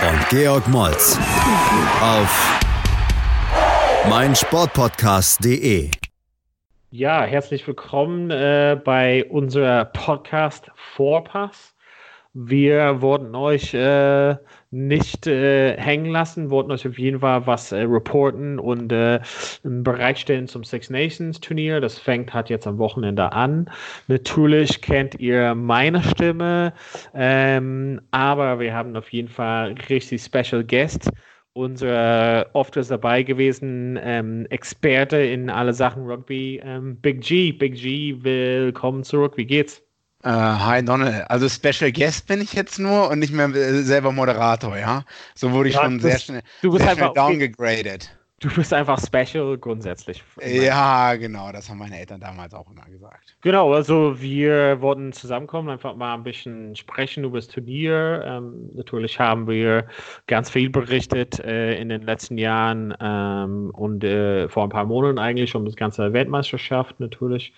und Georg Moltz auf meinsportpodcast.de. Ja, herzlich willkommen äh, bei unserer Podcast Vorpass. Wir wollten euch äh, nicht äh, hängen lassen, wollten euch auf jeden Fall was äh, reporten und äh, bereitstellen zum Six Nations Turnier. Das fängt halt jetzt am Wochenende an. Natürlich kennt ihr meine Stimme, ähm, aber wir haben auf jeden Fall richtig Special Guest unser oft ist dabei gewesen ähm, Experte in alle Sachen Rugby, ähm, Big G. Big G, willkommen zurück. Wie geht's? Uh, hi Donald. Also Special Guest bin ich jetzt nur und nicht mehr äh, selber Moderator, ja? So wurde ich ja, schon sehr schnell, du bist sehr schnell downgegradet. Du bist einfach special grundsätzlich. Ja, genau, das haben meine Eltern damals auch immer gesagt. Genau, also wir wollten zusammenkommen, einfach mal ein bisschen sprechen über das Turnier. Ähm, natürlich haben wir ganz viel berichtet äh, in den letzten Jahren ähm, und äh, vor ein paar Monaten eigentlich um das ganze Weltmeisterschaft natürlich.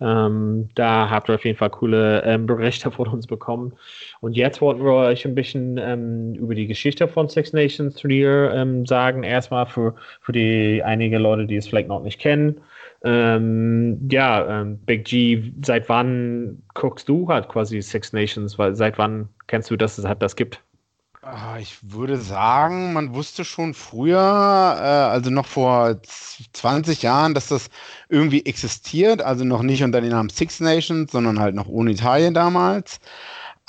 Ähm, da habt ihr auf jeden Fall coole ähm, Berichte von uns bekommen. Und jetzt wollten wir euch ein bisschen ähm, über die Geschichte von Six Nations Turnier ähm, sagen. Erstmal für für die einige Leute, die es vielleicht noch nicht kennen. Ähm, ja, ähm, Big G, seit wann guckst du halt quasi Six Nations? Weil seit wann kennst du, dass es halt das gibt? Ah, ich würde sagen, man wusste schon früher, äh, also noch vor 20 Jahren, dass das irgendwie existiert. Also noch nicht unter dem Namen Six Nations, sondern halt noch ohne Italien damals.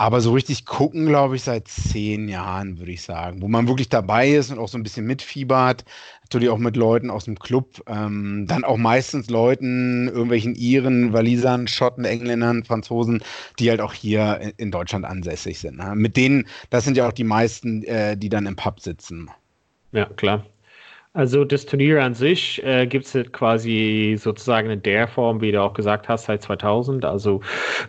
Aber so richtig gucken, glaube ich, seit zehn Jahren, würde ich sagen. Wo man wirklich dabei ist und auch so ein bisschen mitfiebert. Natürlich auch mit Leuten aus dem Club. Ähm, dann auch meistens Leuten, irgendwelchen Iren, Walisern, Schotten, Engländern, Franzosen, die halt auch hier in Deutschland ansässig sind. Ne? Mit denen, das sind ja auch die meisten, äh, die dann im Pub sitzen. Ja, klar. Also das Turnier an sich äh, gibt es quasi sozusagen in der Form, wie du auch gesagt hast, seit 2000. Also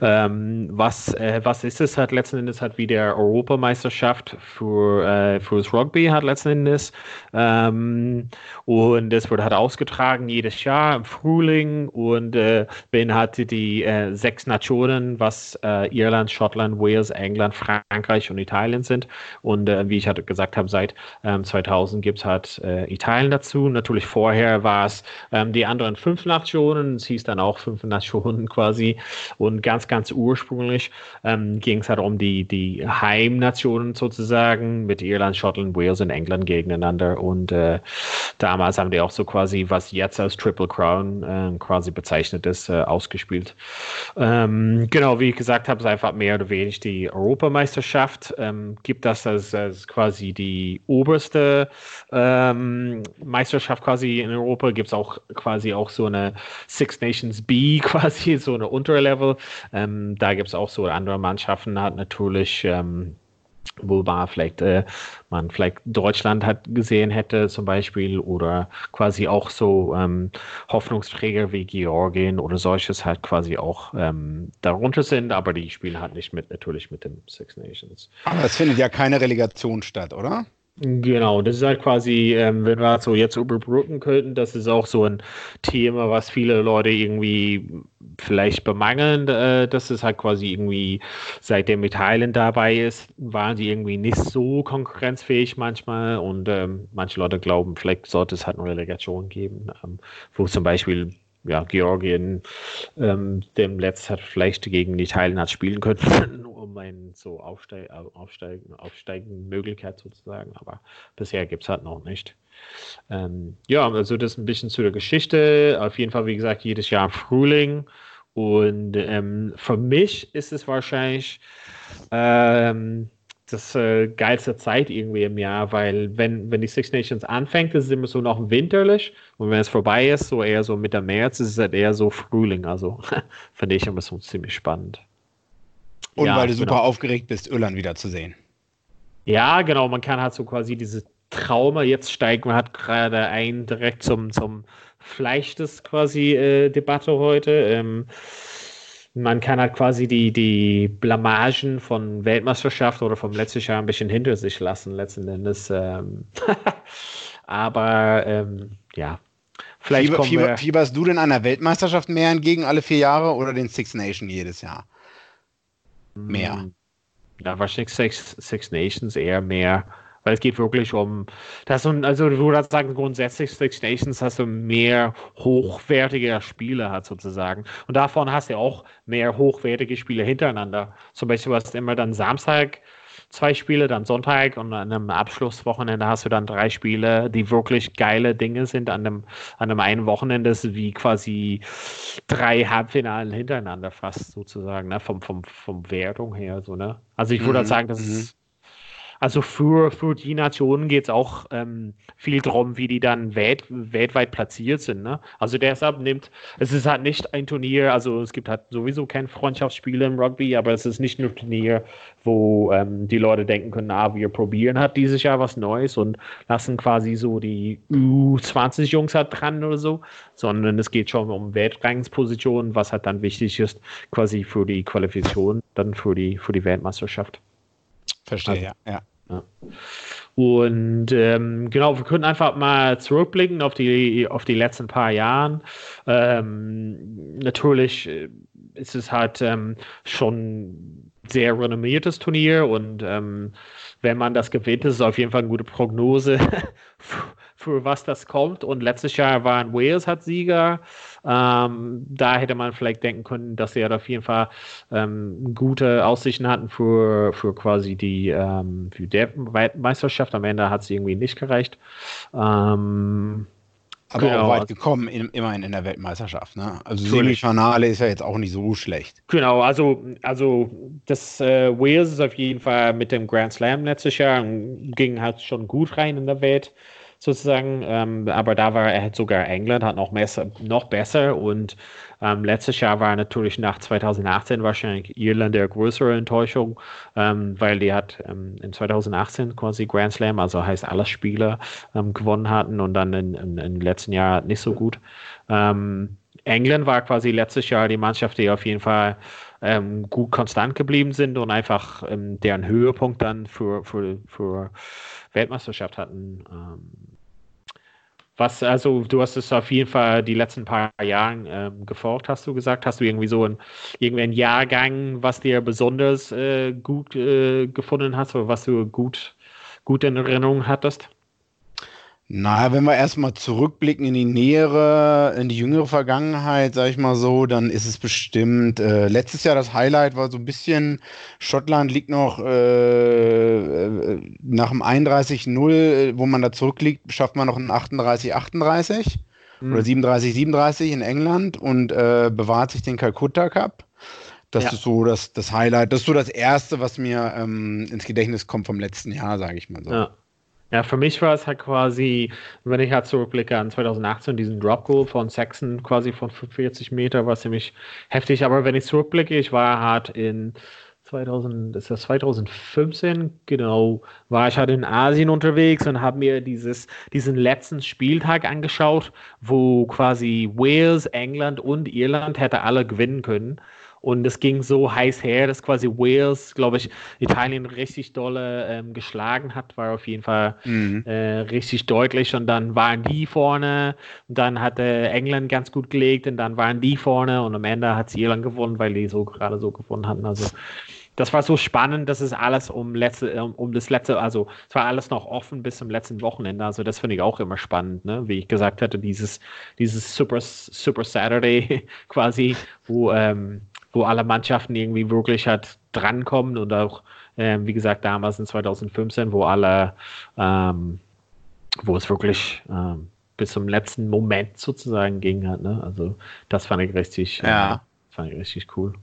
ähm, was, äh, was ist es halt letzten Endes halt wie der Europameisterschaft für, äh, für das Rugby hat letzten Endes. Ähm, und es wird halt ausgetragen jedes Jahr im Frühling und äh, beinhaltet die äh, sechs Nationen, was äh, Irland, Schottland, Wales, England, Frankreich und Italien sind. Und äh, wie ich halt gesagt habe, seit ähm, 2000 gibt es halt äh, Italien Teilen dazu. Natürlich vorher war es ähm, die anderen fünf Nationen, es hieß dann auch fünf Nationen quasi. Und ganz, ganz ursprünglich ähm, ging es halt um die, die Heimnationen sozusagen mit Irland, Schottland, Wales und England gegeneinander. Und äh, damals haben die auch so quasi, was jetzt als Triple Crown äh, quasi bezeichnet ist, äh, ausgespielt. Ähm, genau, wie ich gesagt habe, ist einfach mehr oder weniger die Europameisterschaft. Ähm, gibt das als, als quasi die oberste ähm, Meisterschaft quasi in Europa gibt es auch quasi auch so eine Six Nations B quasi, so eine Unterlevel. Ähm, da gibt es auch so andere Mannschaften, hat natürlich ähm, man vielleicht äh, man vielleicht Deutschland hat gesehen hätte zum Beispiel oder quasi auch so ähm, Hoffnungsträger wie Georgien oder solches halt quasi auch ähm, darunter sind, aber die spielen halt nicht mit natürlich mit den Six Nations. Aber es findet ja keine Relegation statt, oder? Genau, das ist halt quasi, ähm, wenn wir so jetzt überbrücken könnten, das ist auch so ein Thema, was viele Leute irgendwie vielleicht bemangeln, äh, dass es halt quasi irgendwie, seitdem Italien dabei ist, waren sie irgendwie nicht so konkurrenzfähig manchmal und ähm, manche Leute glauben, vielleicht sollte es halt eine Relegation geben, ähm, wo zum Beispiel ja, Georgien ähm, dem Letzt hat vielleicht gegen Italien hat spielen können, um eine so Aufsteig, aufsteigen, aufsteigende Möglichkeit sozusagen, aber bisher gibt es halt noch nicht. Ähm, ja, also das ein bisschen zu der Geschichte. Auf jeden Fall, wie gesagt, jedes Jahr im Frühling. Und ähm, für mich ist es wahrscheinlich ähm, das äh, geilste Zeit irgendwie im Jahr, weil wenn, wenn die Six Nations anfängt, ist es immer so noch winterlich und wenn es vorbei ist, so eher so Mitte März, ist es halt eher so Frühling. Also finde ich immer so ziemlich spannend. Und ja, weil du super genau. aufgeregt bist, Irland wieder zu sehen. Ja, genau, man kann halt so quasi diese Trauma. Jetzt steigen wir hat gerade ein direkt zum, zum Fleisch des quasi äh, Debatte heute. Ähm, man kann halt quasi die, die Blamagen von Weltmeisterschaft oder vom letzten Jahr ein bisschen hinter sich lassen, letzten Endes. Ähm Aber ähm, ja, vielleicht Fieber, Fieber, Fieberst du denn einer Weltmeisterschaft mehr entgegen alle vier Jahre oder den Six Nation jedes Jahr? Mehr. Hm, ja, wahrscheinlich Six, Six Nations eher mehr. Weil es geht wirklich um, das also du würdest sagen, grundsätzlich Six Nations hast du mehr hochwertige Spiele hat sozusagen. Und davon hast du auch mehr hochwertige Spiele hintereinander. Zum Beispiel hast du immer dann Samstag zwei Spiele, dann Sonntag und an einem Abschlusswochenende hast du dann drei Spiele, die wirklich geile Dinge sind. An einem, an einem einen Wochenende ist wie quasi drei Halbfinalen hintereinander fast sozusagen, ne? vom, vom, vom Wertung her. So, ne? Also ich würde mhm. sagen, das mhm. ist also für, für die Nationen geht es auch ähm, viel darum, wie die dann welt, weltweit platziert sind. Ne? Also deshalb nimmt, es ist halt nicht ein Turnier, also es gibt halt sowieso kein Freundschaftsspiele im Rugby, aber es ist nicht nur ein Turnier, wo ähm, die Leute denken können, ah, wir probieren halt dieses Jahr was Neues und lassen quasi so die U20-Jungs halt dran oder so, sondern es geht schon um Weltrangspositionen, was halt dann wichtig ist, quasi für die Qualifikation, dann für die, für die Weltmeisterschaft. Verstehe, also, ja. ja. Ja. Und ähm, genau, wir können einfach mal zurückblicken auf die, auf die letzten paar Jahre. Ähm, natürlich äh, ist es halt ähm, schon sehr renommiertes Turnier und ähm, wenn man das gewinnt, ist es auf jeden Fall eine gute Prognose für was das kommt. Und letztes Jahr waren Wales hat Sieger. Ähm, da hätte man vielleicht denken können, dass sie ja auf jeden Fall ähm, gute Aussichten hatten für, für quasi die, ähm, für die Meisterschaft. Am Ende hat es irgendwie nicht gereicht. Ähm, aber genau. auch weit gekommen, in, immerhin in der Weltmeisterschaft. Ne? Also Semifinale ist ja jetzt auch nicht so schlecht. Genau, also, also das äh, Wales ist auf jeden Fall mit dem Grand Slam letztes Jahr ging halt schon gut rein in der Welt sozusagen. Ähm, aber da war er halt sogar England, hat noch, messer, noch besser. Und ähm, letztes Jahr war natürlich nach 2018 wahrscheinlich Irland der größere Enttäuschung, ähm, weil die hat ähm, in 2018 quasi Grand Slam, also heißt alle Spiele ähm, gewonnen hatten und dann in, in, im letzten Jahr nicht so gut. Ähm, England war quasi letztes Jahr die Mannschaft, die auf jeden Fall ähm, gut konstant geblieben sind und einfach ähm, deren Höhepunkt dann für, für, für Weltmeisterschaft hatten. Ähm, was, also du hast es auf jeden Fall die letzten paar Jahre ähm, gefolgt, hast du gesagt. Hast du irgendwie so ein, irgendwie einen Jahrgang, was dir besonders äh, gut äh, gefunden hast oder was du gut, gut in Erinnerung hattest? Naja, wenn wir erstmal zurückblicken in die nähere, in die jüngere Vergangenheit, sag ich mal so, dann ist es bestimmt, äh, letztes Jahr das Highlight war so ein bisschen, Schottland liegt noch äh, äh nach dem 31-0, wo man da zurückliegt, schafft man noch ein 38-38 mhm. oder 37-37 in England und äh, bewahrt sich den Calcutta Cup. Das ja. ist so das, das Highlight, das ist so das Erste, was mir ähm, ins Gedächtnis kommt vom letzten Jahr, sage ich mal so. Ja. Ja, für mich war es halt quasi, wenn ich halt zurückblicke an 2018, diesen Drop Goal von Saxon quasi von 40 Meter, war ziemlich heftig. Aber wenn ich zurückblicke, ich war halt in 2000, ist das 2015, genau, war ich halt in Asien unterwegs und habe mir dieses, diesen letzten Spieltag angeschaut, wo quasi Wales, England und Irland hätte alle gewinnen können. Und es ging so heiß her, dass quasi Wales, glaube ich, Italien richtig dolle ähm, geschlagen hat, war auf jeden Fall mhm. äh, richtig deutlich. Und dann waren die vorne, und dann hatte England ganz gut gelegt und dann waren die vorne und am Ende hat Irland gewonnen, weil die so gerade so gewonnen hatten. Also das war so spannend, dass es alles um, letzte, um das letzte, also es war alles noch offen bis zum letzten Wochenende. Also das finde ich auch immer spannend, ne? Wie ich gesagt hatte, dieses, dieses Super, Super Saturday quasi, wo ähm, wo alle Mannschaften irgendwie wirklich halt drankommen und auch, äh, wie gesagt, damals in 2015, wo alle, ähm, wo es wirklich ähm, bis zum letzten Moment sozusagen ging hat. Ne? Also das fand ich richtig, äh, ja. äh, fand ich richtig cool.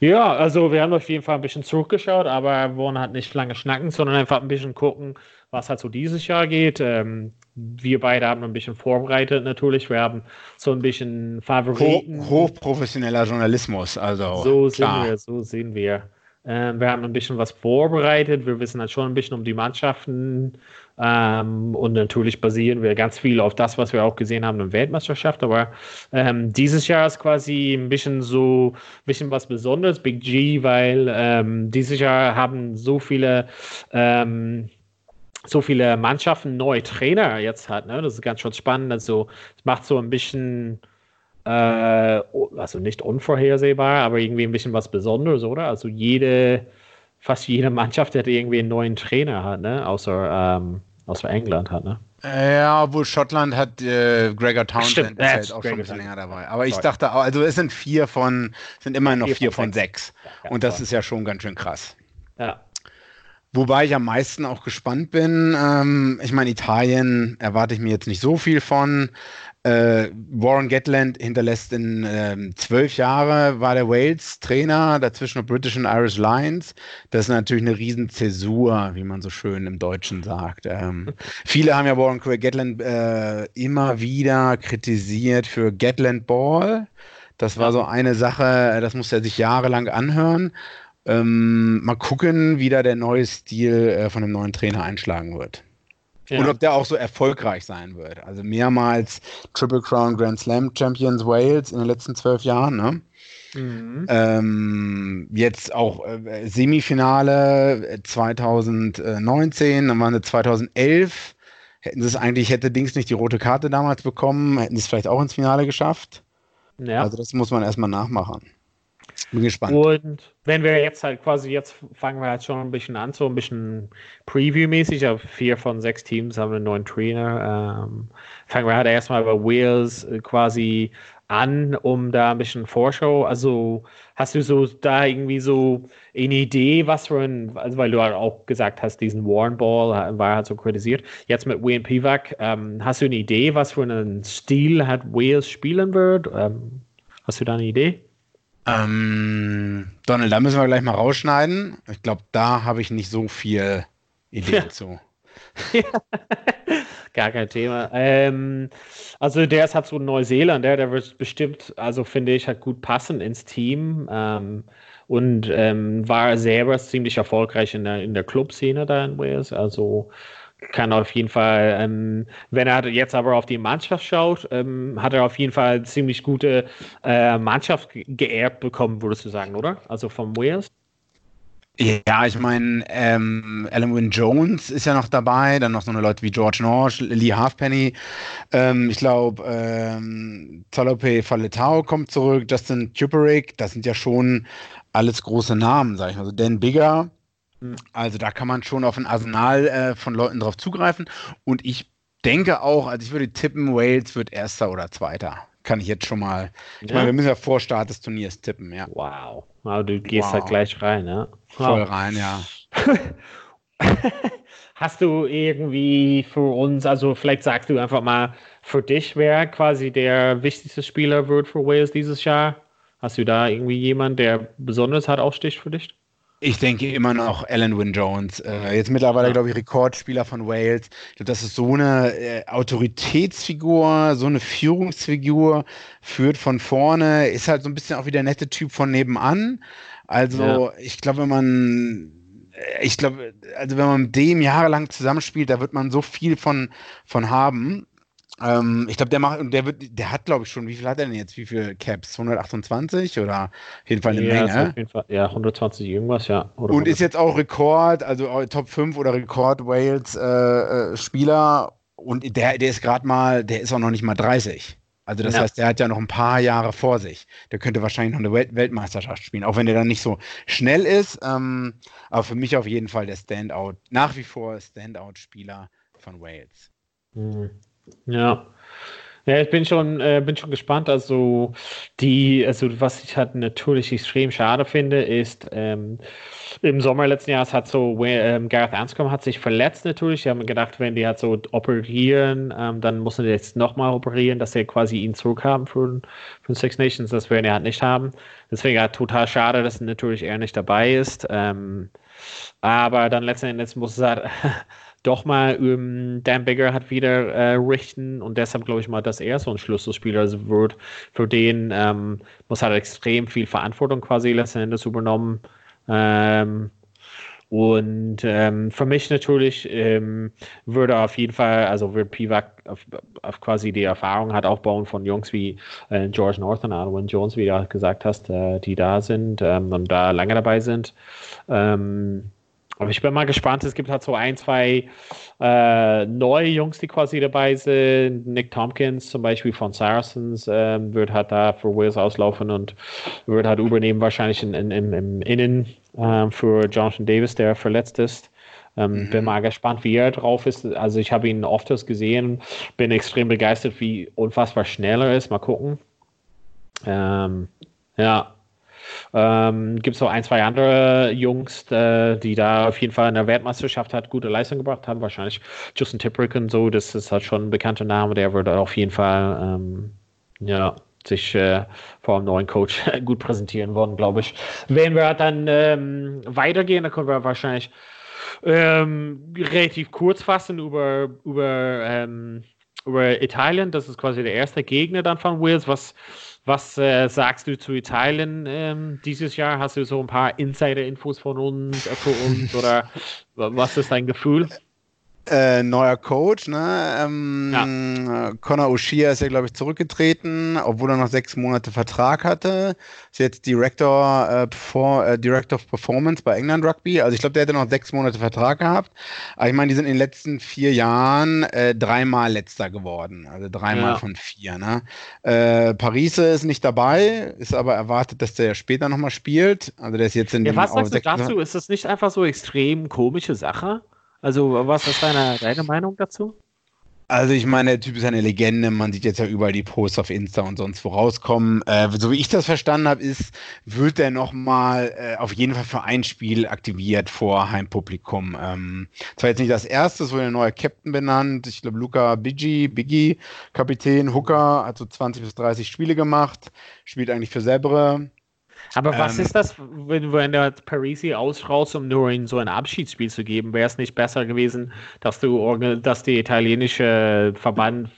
Ja, also wir haben auf jeden Fall ein bisschen zurückgeschaut, aber wollen halt nicht lange schnacken, sondern einfach ein bisschen gucken, was halt so dieses Jahr geht. Ähm, wir beide haben ein bisschen vorbereitet natürlich. Wir haben so ein bisschen Favoriten. Hoch, hochprofessioneller Journalismus, also. So klar. wir, so sehen wir. Ähm, wir haben ein bisschen was vorbereitet. Wir wissen halt schon ein bisschen um die Mannschaften, Ähm, und natürlich basieren wir ganz viel auf das, was wir auch gesehen haben in der Weltmeisterschaft. Aber ähm, dieses Jahr ist quasi ein bisschen so, ein bisschen was Besonderes, Big G, weil ähm, dieses Jahr haben so viele ähm, so viele Mannschaften neue Trainer jetzt hat. Ne? Das ist ganz schön spannend. Also es macht so ein bisschen äh, also nicht unvorhersehbar, aber irgendwie ein bisschen was Besonderes, oder? Also jede, fast jede Mannschaft hat irgendwie einen neuen Trainer hat, ne? Außer ähm, außer England hat, ne? Ja, obwohl Schottland hat äh, Gregor Townsend ist halt auch schon ein bisschen länger dabei. Aber ich dachte auch, also es sind vier von, sind immer noch vier, vier von, sechs. sechs. Ja, Und das toll. ist ja schon ganz schön krass. Ja. Wobei ich am meisten auch gespannt bin. Ähm, ich meine, Italien erwarte ich mir jetzt nicht so viel von. Äh, Warren Gatland hinterlässt in ähm, zwölf Jahre, war der Wales Trainer, dazwischen noch British und Irish Lions. Das ist natürlich eine riesen Zäsur, wie man so schön im Deutschen sagt. Ähm, viele haben ja Warren Gatland äh, immer wieder kritisiert für Gatland Ball. Das war so eine Sache, das musste er sich jahrelang anhören. Ähm, mal gucken, wie da der neue Stil äh, von dem neuen Trainer einschlagen wird. Ja. Und ob der auch so erfolgreich sein wird. Also mehrmals Triple Crown Grand Slam Champions Wales in den letzten zwölf Jahren. Ne? Mhm. Ähm, jetzt auch äh, Semifinale 2019, dann waren sie 2011. Hätten sie es eigentlich, hätte Dings nicht die rote Karte damals bekommen, hätten sie es vielleicht auch ins Finale geschafft. Ja. Also das muss man erstmal nachmachen. Bin gespannt. Und wenn wir jetzt halt quasi, jetzt fangen wir halt schon ein bisschen an, so ein bisschen Preview-mäßig. Auf vier von sechs Teams haben einen neuen Trainer. Ähm, fangen wir halt erstmal bei Wales äh, quasi an, um da ein bisschen Vorschau. Also hast du so da irgendwie so eine Idee, was für ein, also weil du halt auch gesagt hast, diesen Warren Ball war halt so kritisiert. Jetzt mit Wayne Pivak, ähm, hast du eine Idee, was für einen Stil hat Wales spielen wird? Ähm, hast du da eine Idee? Ähm, Donald, da müssen wir gleich mal rausschneiden. Ich glaube, da habe ich nicht so viel Idee ja. zu. Gar kein Thema. Ähm, also der ist halt so Neuseeland, der, der wird bestimmt, also finde ich, halt gut passen ins Team. Ähm, und ähm, war selber ziemlich erfolgreich in der, in der Clubszene da in Wales. Also kann auf jeden Fall, ähm, wenn er jetzt aber auf die Mannschaft schaut, ähm, hat er auf jeden Fall ziemlich gute äh, Mannschaft geerbt bekommen, würdest du sagen, oder? Also vom Wales? Ja, ich meine, ähm, Alan Wynne Jones ist ja noch dabei, dann noch so eine Leute wie George Norsch, Lee Halfpenny, ähm, ich glaube, ähm, Talope Faletau kommt zurück, Justin Tuperick, das sind ja schon alles große Namen, sag ich mal. Also Dan Bigger, also da kann man schon auf ein Arsenal äh, von Leuten drauf zugreifen. Und ich denke auch, also ich würde tippen, Wales wird erster oder zweiter. Kann ich jetzt schon mal. Ich ja. meine, wir müssen ja vor Start des Turniers tippen, ja. Wow. Aber du gehst wow. halt gleich rein, ja. Voll rein, ja. Hast du irgendwie für uns, also vielleicht sagst du einfach mal, für dich, wer quasi der wichtigste Spieler wird für Wales dieses Jahr? Hast du da irgendwie jemanden, der besonders hat aufsticht für dich? Ich denke immer noch Alan Wynne Jones. Äh, jetzt mittlerweile, glaube ich, Rekordspieler von Wales. Das ist so eine äh, Autoritätsfigur, so eine Führungsfigur, führt von vorne, ist halt so ein bisschen auch wie der nette Typ von nebenan. Also, ja. ich glaube, wenn man äh, ich glaube, also wenn man mit dem jahrelang zusammenspielt, da wird man so viel von, von haben. Ähm, ich glaube, der macht, und der wird, der hat, glaube ich, schon, wie viel hat er denn jetzt? Wie viele Caps? 128 oder auf jeden Fall eine ja, Menge? Auf jeden Fall, ja, 120 irgendwas, ja. Oder und 100. ist jetzt auch Rekord, also Top 5 oder Rekord Wales äh, äh, Spieler und der, der ist gerade mal, der ist auch noch nicht mal 30. Also das ja. heißt, der hat ja noch ein paar Jahre vor sich. Der könnte wahrscheinlich noch eine Welt Weltmeisterschaft spielen, auch wenn der dann nicht so schnell ist. Ähm, aber für mich auf jeden Fall der Standout, nach wie vor Standout-Spieler von Wales. Mhm. Ja. Ja, ich bin schon, äh, bin schon gespannt. Also die, also was ich halt natürlich extrem schade finde, ist ähm, im Sommer letzten Jahres hat so ähm, Gareth Anscombe hat sich verletzt natürlich. Die haben gedacht, wenn die halt so operieren, ähm, dann müssen die jetzt nochmal operieren, dass sie quasi ihn zurückhaben für, für Six Nations. Das werden die halt nicht haben. Deswegen halt total schade, dass natürlich er nicht dabei ist. Ähm, aber dann letzten Endes muss es halt doch mal ähm, Dan Bigger hat wieder äh, richten und deshalb glaube ich mal, dass er so ein Schlüsselspieler wird. Für den ähm, muss halt extrem viel Verantwortung quasi letzten Endes übernommen. Ähm, Und ähm, für mich natürlich ähm, würde auf jeden Fall, also wird Pivak auf, auf, quasi die Erfahrung hat aufbauen von Jungs wie äh, George Norton, Arwen Jones, wie du gesagt hast, äh, die da sind ähm, und da lange dabei sind. Ähm, aber ich bin mal gespannt. Es gibt halt so ein, zwei äh, neue Jungs, die quasi dabei sind. Nick Tompkins zum Beispiel von Saracens ähm, wird halt da für Wales auslaufen und wird halt übernehmen wahrscheinlich in, in, im, im Innen äh, für Jonathan Davis, der verletzt ist. Ähm, mhm. Bin mal gespannt, wie er drauf ist. Also ich habe ihn oft gesehen, bin extrem begeistert, wie unfassbar schnell er ist. Mal gucken. Ähm, ja, ähm, Gibt es auch ein, zwei andere Jungs, äh, die da auf jeden Fall in der Weltmeisterschaft hat gute Leistung gebracht haben. Wahrscheinlich Justin Tipperick und so, das ist halt schon ein bekannter Name, der würde auf jeden Fall ähm, ja, sich äh, vor einem neuen Coach gut präsentieren wollen, glaube ich. Wenn wir dann ähm, weitergehen, dann können wir wahrscheinlich ähm, relativ kurz fassen über, über, ähm, über Italien. Das ist quasi der erste Gegner dann von Wales. Was was äh, sagst du zu Italien ähm, dieses Jahr? Hast du so ein paar Insider-Infos von uns, äh, für uns oder was ist dein Gefühl? Äh, neuer Coach, ne? Ähm, ja. Conor O'Shea ist ja, glaube ich, zurückgetreten, obwohl er noch sechs Monate Vertrag hatte. Ist jetzt Director, äh, for, äh, Director of Performance bei England Rugby. Also ich glaube, der hätte noch sechs Monate Vertrag gehabt. Aber ich meine, die sind in den letzten vier Jahren äh, dreimal letzter geworden. Also dreimal ja. von vier. Ne? Äh, Parise ist nicht dabei, ist aber erwartet, dass der ja später nochmal spielt. Also der ist jetzt in ja, Was sagst du dazu? Ist das nicht einfach so extrem komische Sache? Also, was ist deine, deine Meinung dazu? Also ich meine, der Typ ist eine Legende. Man sieht jetzt ja überall die Posts auf Insta und sonst wo rauskommen. Äh, so wie ich das verstanden habe, ist, wird der nochmal äh, auf jeden Fall für ein Spiel aktiviert vor Heimpublikum. Ähm, zwar jetzt nicht das erste, es wurde ein neuer Captain benannt. Ich glaube, Luca Biggie, Biggie, Kapitän, Hooker, hat so 20 bis 30 Spiele gemacht, spielt eigentlich für Sebre. Aber was ähm, ist das, wenn, wenn der Parisi ausschraust, um nur in so ein Abschiedsspiel zu geben? Wäre es nicht besser gewesen, dass du, dass die italienische Verband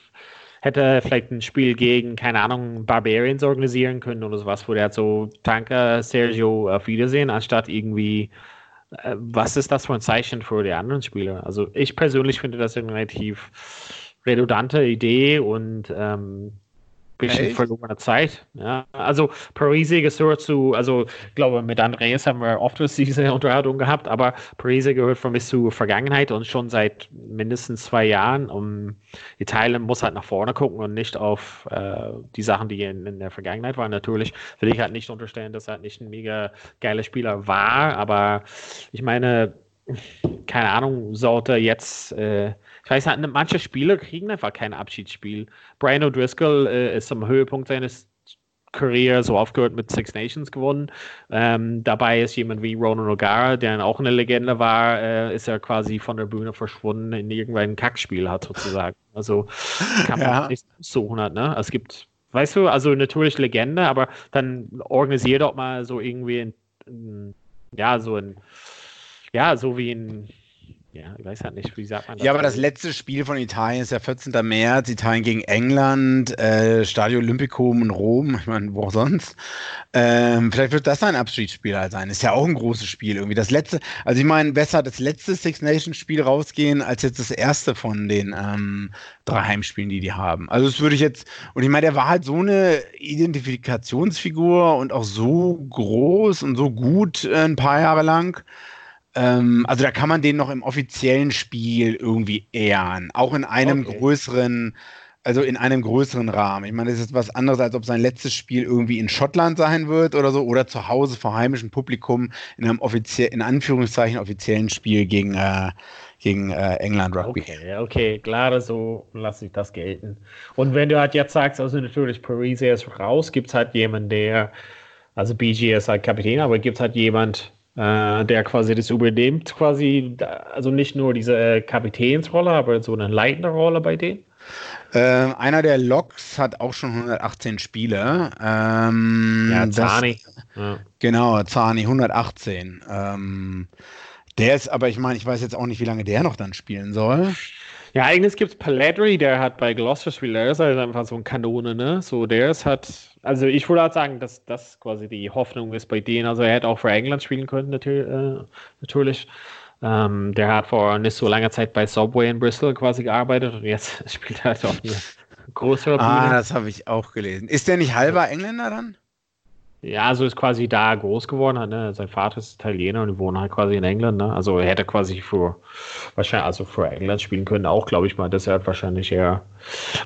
hätte vielleicht ein Spiel gegen, keine Ahnung, Barbarians organisieren können oder sowas, wo der hat so, danke Sergio, auf Wiedersehen, anstatt irgendwie, äh, was ist das für ein Zeichen für die anderen Spieler? Also ich persönlich finde das eine relativ redundante Idee und ähm, bisschen Echt? verlorene Zeit. Ja, also Parisi gehört zu, also ich glaube, mit Andreas haben wir oft diese Unterhaltung gehabt, aber Parisi gehört für mich zur Vergangenheit und schon seit mindestens zwei Jahren. Um Italien muss halt nach vorne gucken und nicht auf äh, die Sachen, die in, in, der Vergangenheit waren. Natürlich will ich halt nicht unterstellen, dass er halt nicht ein mega geiler Spieler war, aber ich meine, keine Ahnung, sollte jetzt äh, weiß nicht, manche Spieler kriegen einfach kein Abschiedsspiel. Brian O'Driscoll äh, ist am Höhepunkt seines Career so aufgehört mit Six Nations gewonnen. Ähm, dabei ist jemand wie Ronan O'Gara, der auch eine Legende war, äh, ist er quasi von der Bühne verschwunden in irgendein Kackspiel hat sozusagen. Also kann man ja. nicht suchen hat, ne? Es gibt, weißt du, also natürlich Legende, aber dann organisiert doch mal so irgendwie ein, ein ja, so ein ja, so wie ein ja, ich weiß halt nicht, wie sagt man das? Ja, aber das letzte Spiel von Italien ist ja 14. März, Italien gegen England, äh, Stadio Olimpico in Rom, ich meine, wo auch sonst. Ähm, vielleicht wird das ein Abschiedsspiel halt sein. Ist ja auch ein großes Spiel irgendwie. Das letzte, also ich meine, besser das letzte Six Nations Spiel rausgehen, als jetzt das erste von den ähm, drei Heimspielen, die die haben. Also das würde ich jetzt, und ich meine, der war halt so eine Identifikationsfigur und auch so groß und so gut äh, ein paar Jahre lang. Ähm, also da kann man den noch im offiziellen Spiel irgendwie ehren, auch in einem okay. größeren, also in einem größeren Rahmen. Ich meine, das ist was anderes, als ob sein letztes Spiel irgendwie in Schottland sein wird oder so, oder zu Hause vor heimischem Publikum in einem offiziell, in Anführungszeichen offiziellen Spiel gegen, äh, gegen äh, England Rugby. Okay, okay, klar, so lasse ich das gelten. Und wenn du halt jetzt sagst, also natürlich Paris ist raus, gibt es halt jemanden, der, also BG ist halt Kapitän, aber gibt es halt jemand, äh, der quasi das übernimmt, quasi, also nicht nur diese Kapitänsrolle, aber so eine leitende Rolle bei denen? Äh, einer der Loks hat auch schon 118 Spiele. Ähm, ja, Zani. Ja. Genau, Zani, 118. Ähm, der ist, aber ich meine, ich weiß jetzt auch nicht, wie lange der noch dann spielen soll. Ja, eigentlich gibt es Paladri, der hat bei Gloucestershire, der ist halt einfach so ein Kanone, ne? So, der ist hat, also ich würde halt sagen, dass das quasi die Hoffnung ist bei denen. Also er hätte auch für England spielen können, natürlich. Äh, natürlich. Ähm, der hat vor nicht so langer Zeit bei Subway in Bristol quasi gearbeitet und jetzt spielt er halt auch eine größere Bühne. Ah, das habe ich auch gelesen. Ist der nicht halber Engländer dann? Ja, also ist quasi da groß geworden. Ne? Sein Vater ist Italiener und die wohnen halt quasi in England. Ne? Also er hätte quasi für wahrscheinlich also für England spielen können, auch glaube ich mal. Deshalb wahrscheinlich eher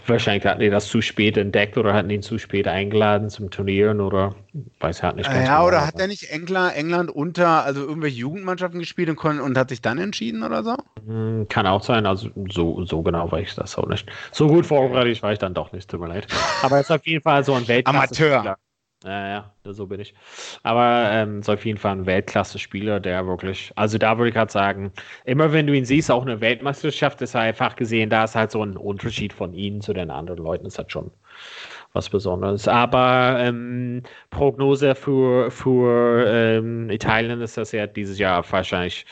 wahrscheinlich hatten die das zu spät entdeckt oder hatten ihn zu spät eingeladen zum Turnieren oder weiß halt nicht. ja, genau, oder hat er nicht England, England unter also irgendwelche Jugendmannschaften gespielt und, kon und hat sich dann entschieden oder so? Hm, kann auch sein. Also so, so genau weiß ich das auch nicht. So gut vorbereitet war ich dann doch nicht. Tut mir leid. Aber er ist auf jeden Fall so ein Weltklasse. Amateur. Ja, ja, so bin ich. Aber ähm, ist auf jeden Fall ein Weltklasse-Spieler, der wirklich, also da würde ich gerade sagen, immer wenn du ihn siehst, auch eine Weltmeisterschaft, ist einfach gesehen, da ist halt so ein Unterschied von ihnen zu den anderen Leuten, ist halt schon was Besonderes. Aber ähm, Prognose für, für ähm, Italien ist, dass er dieses Jahr wahrscheinlich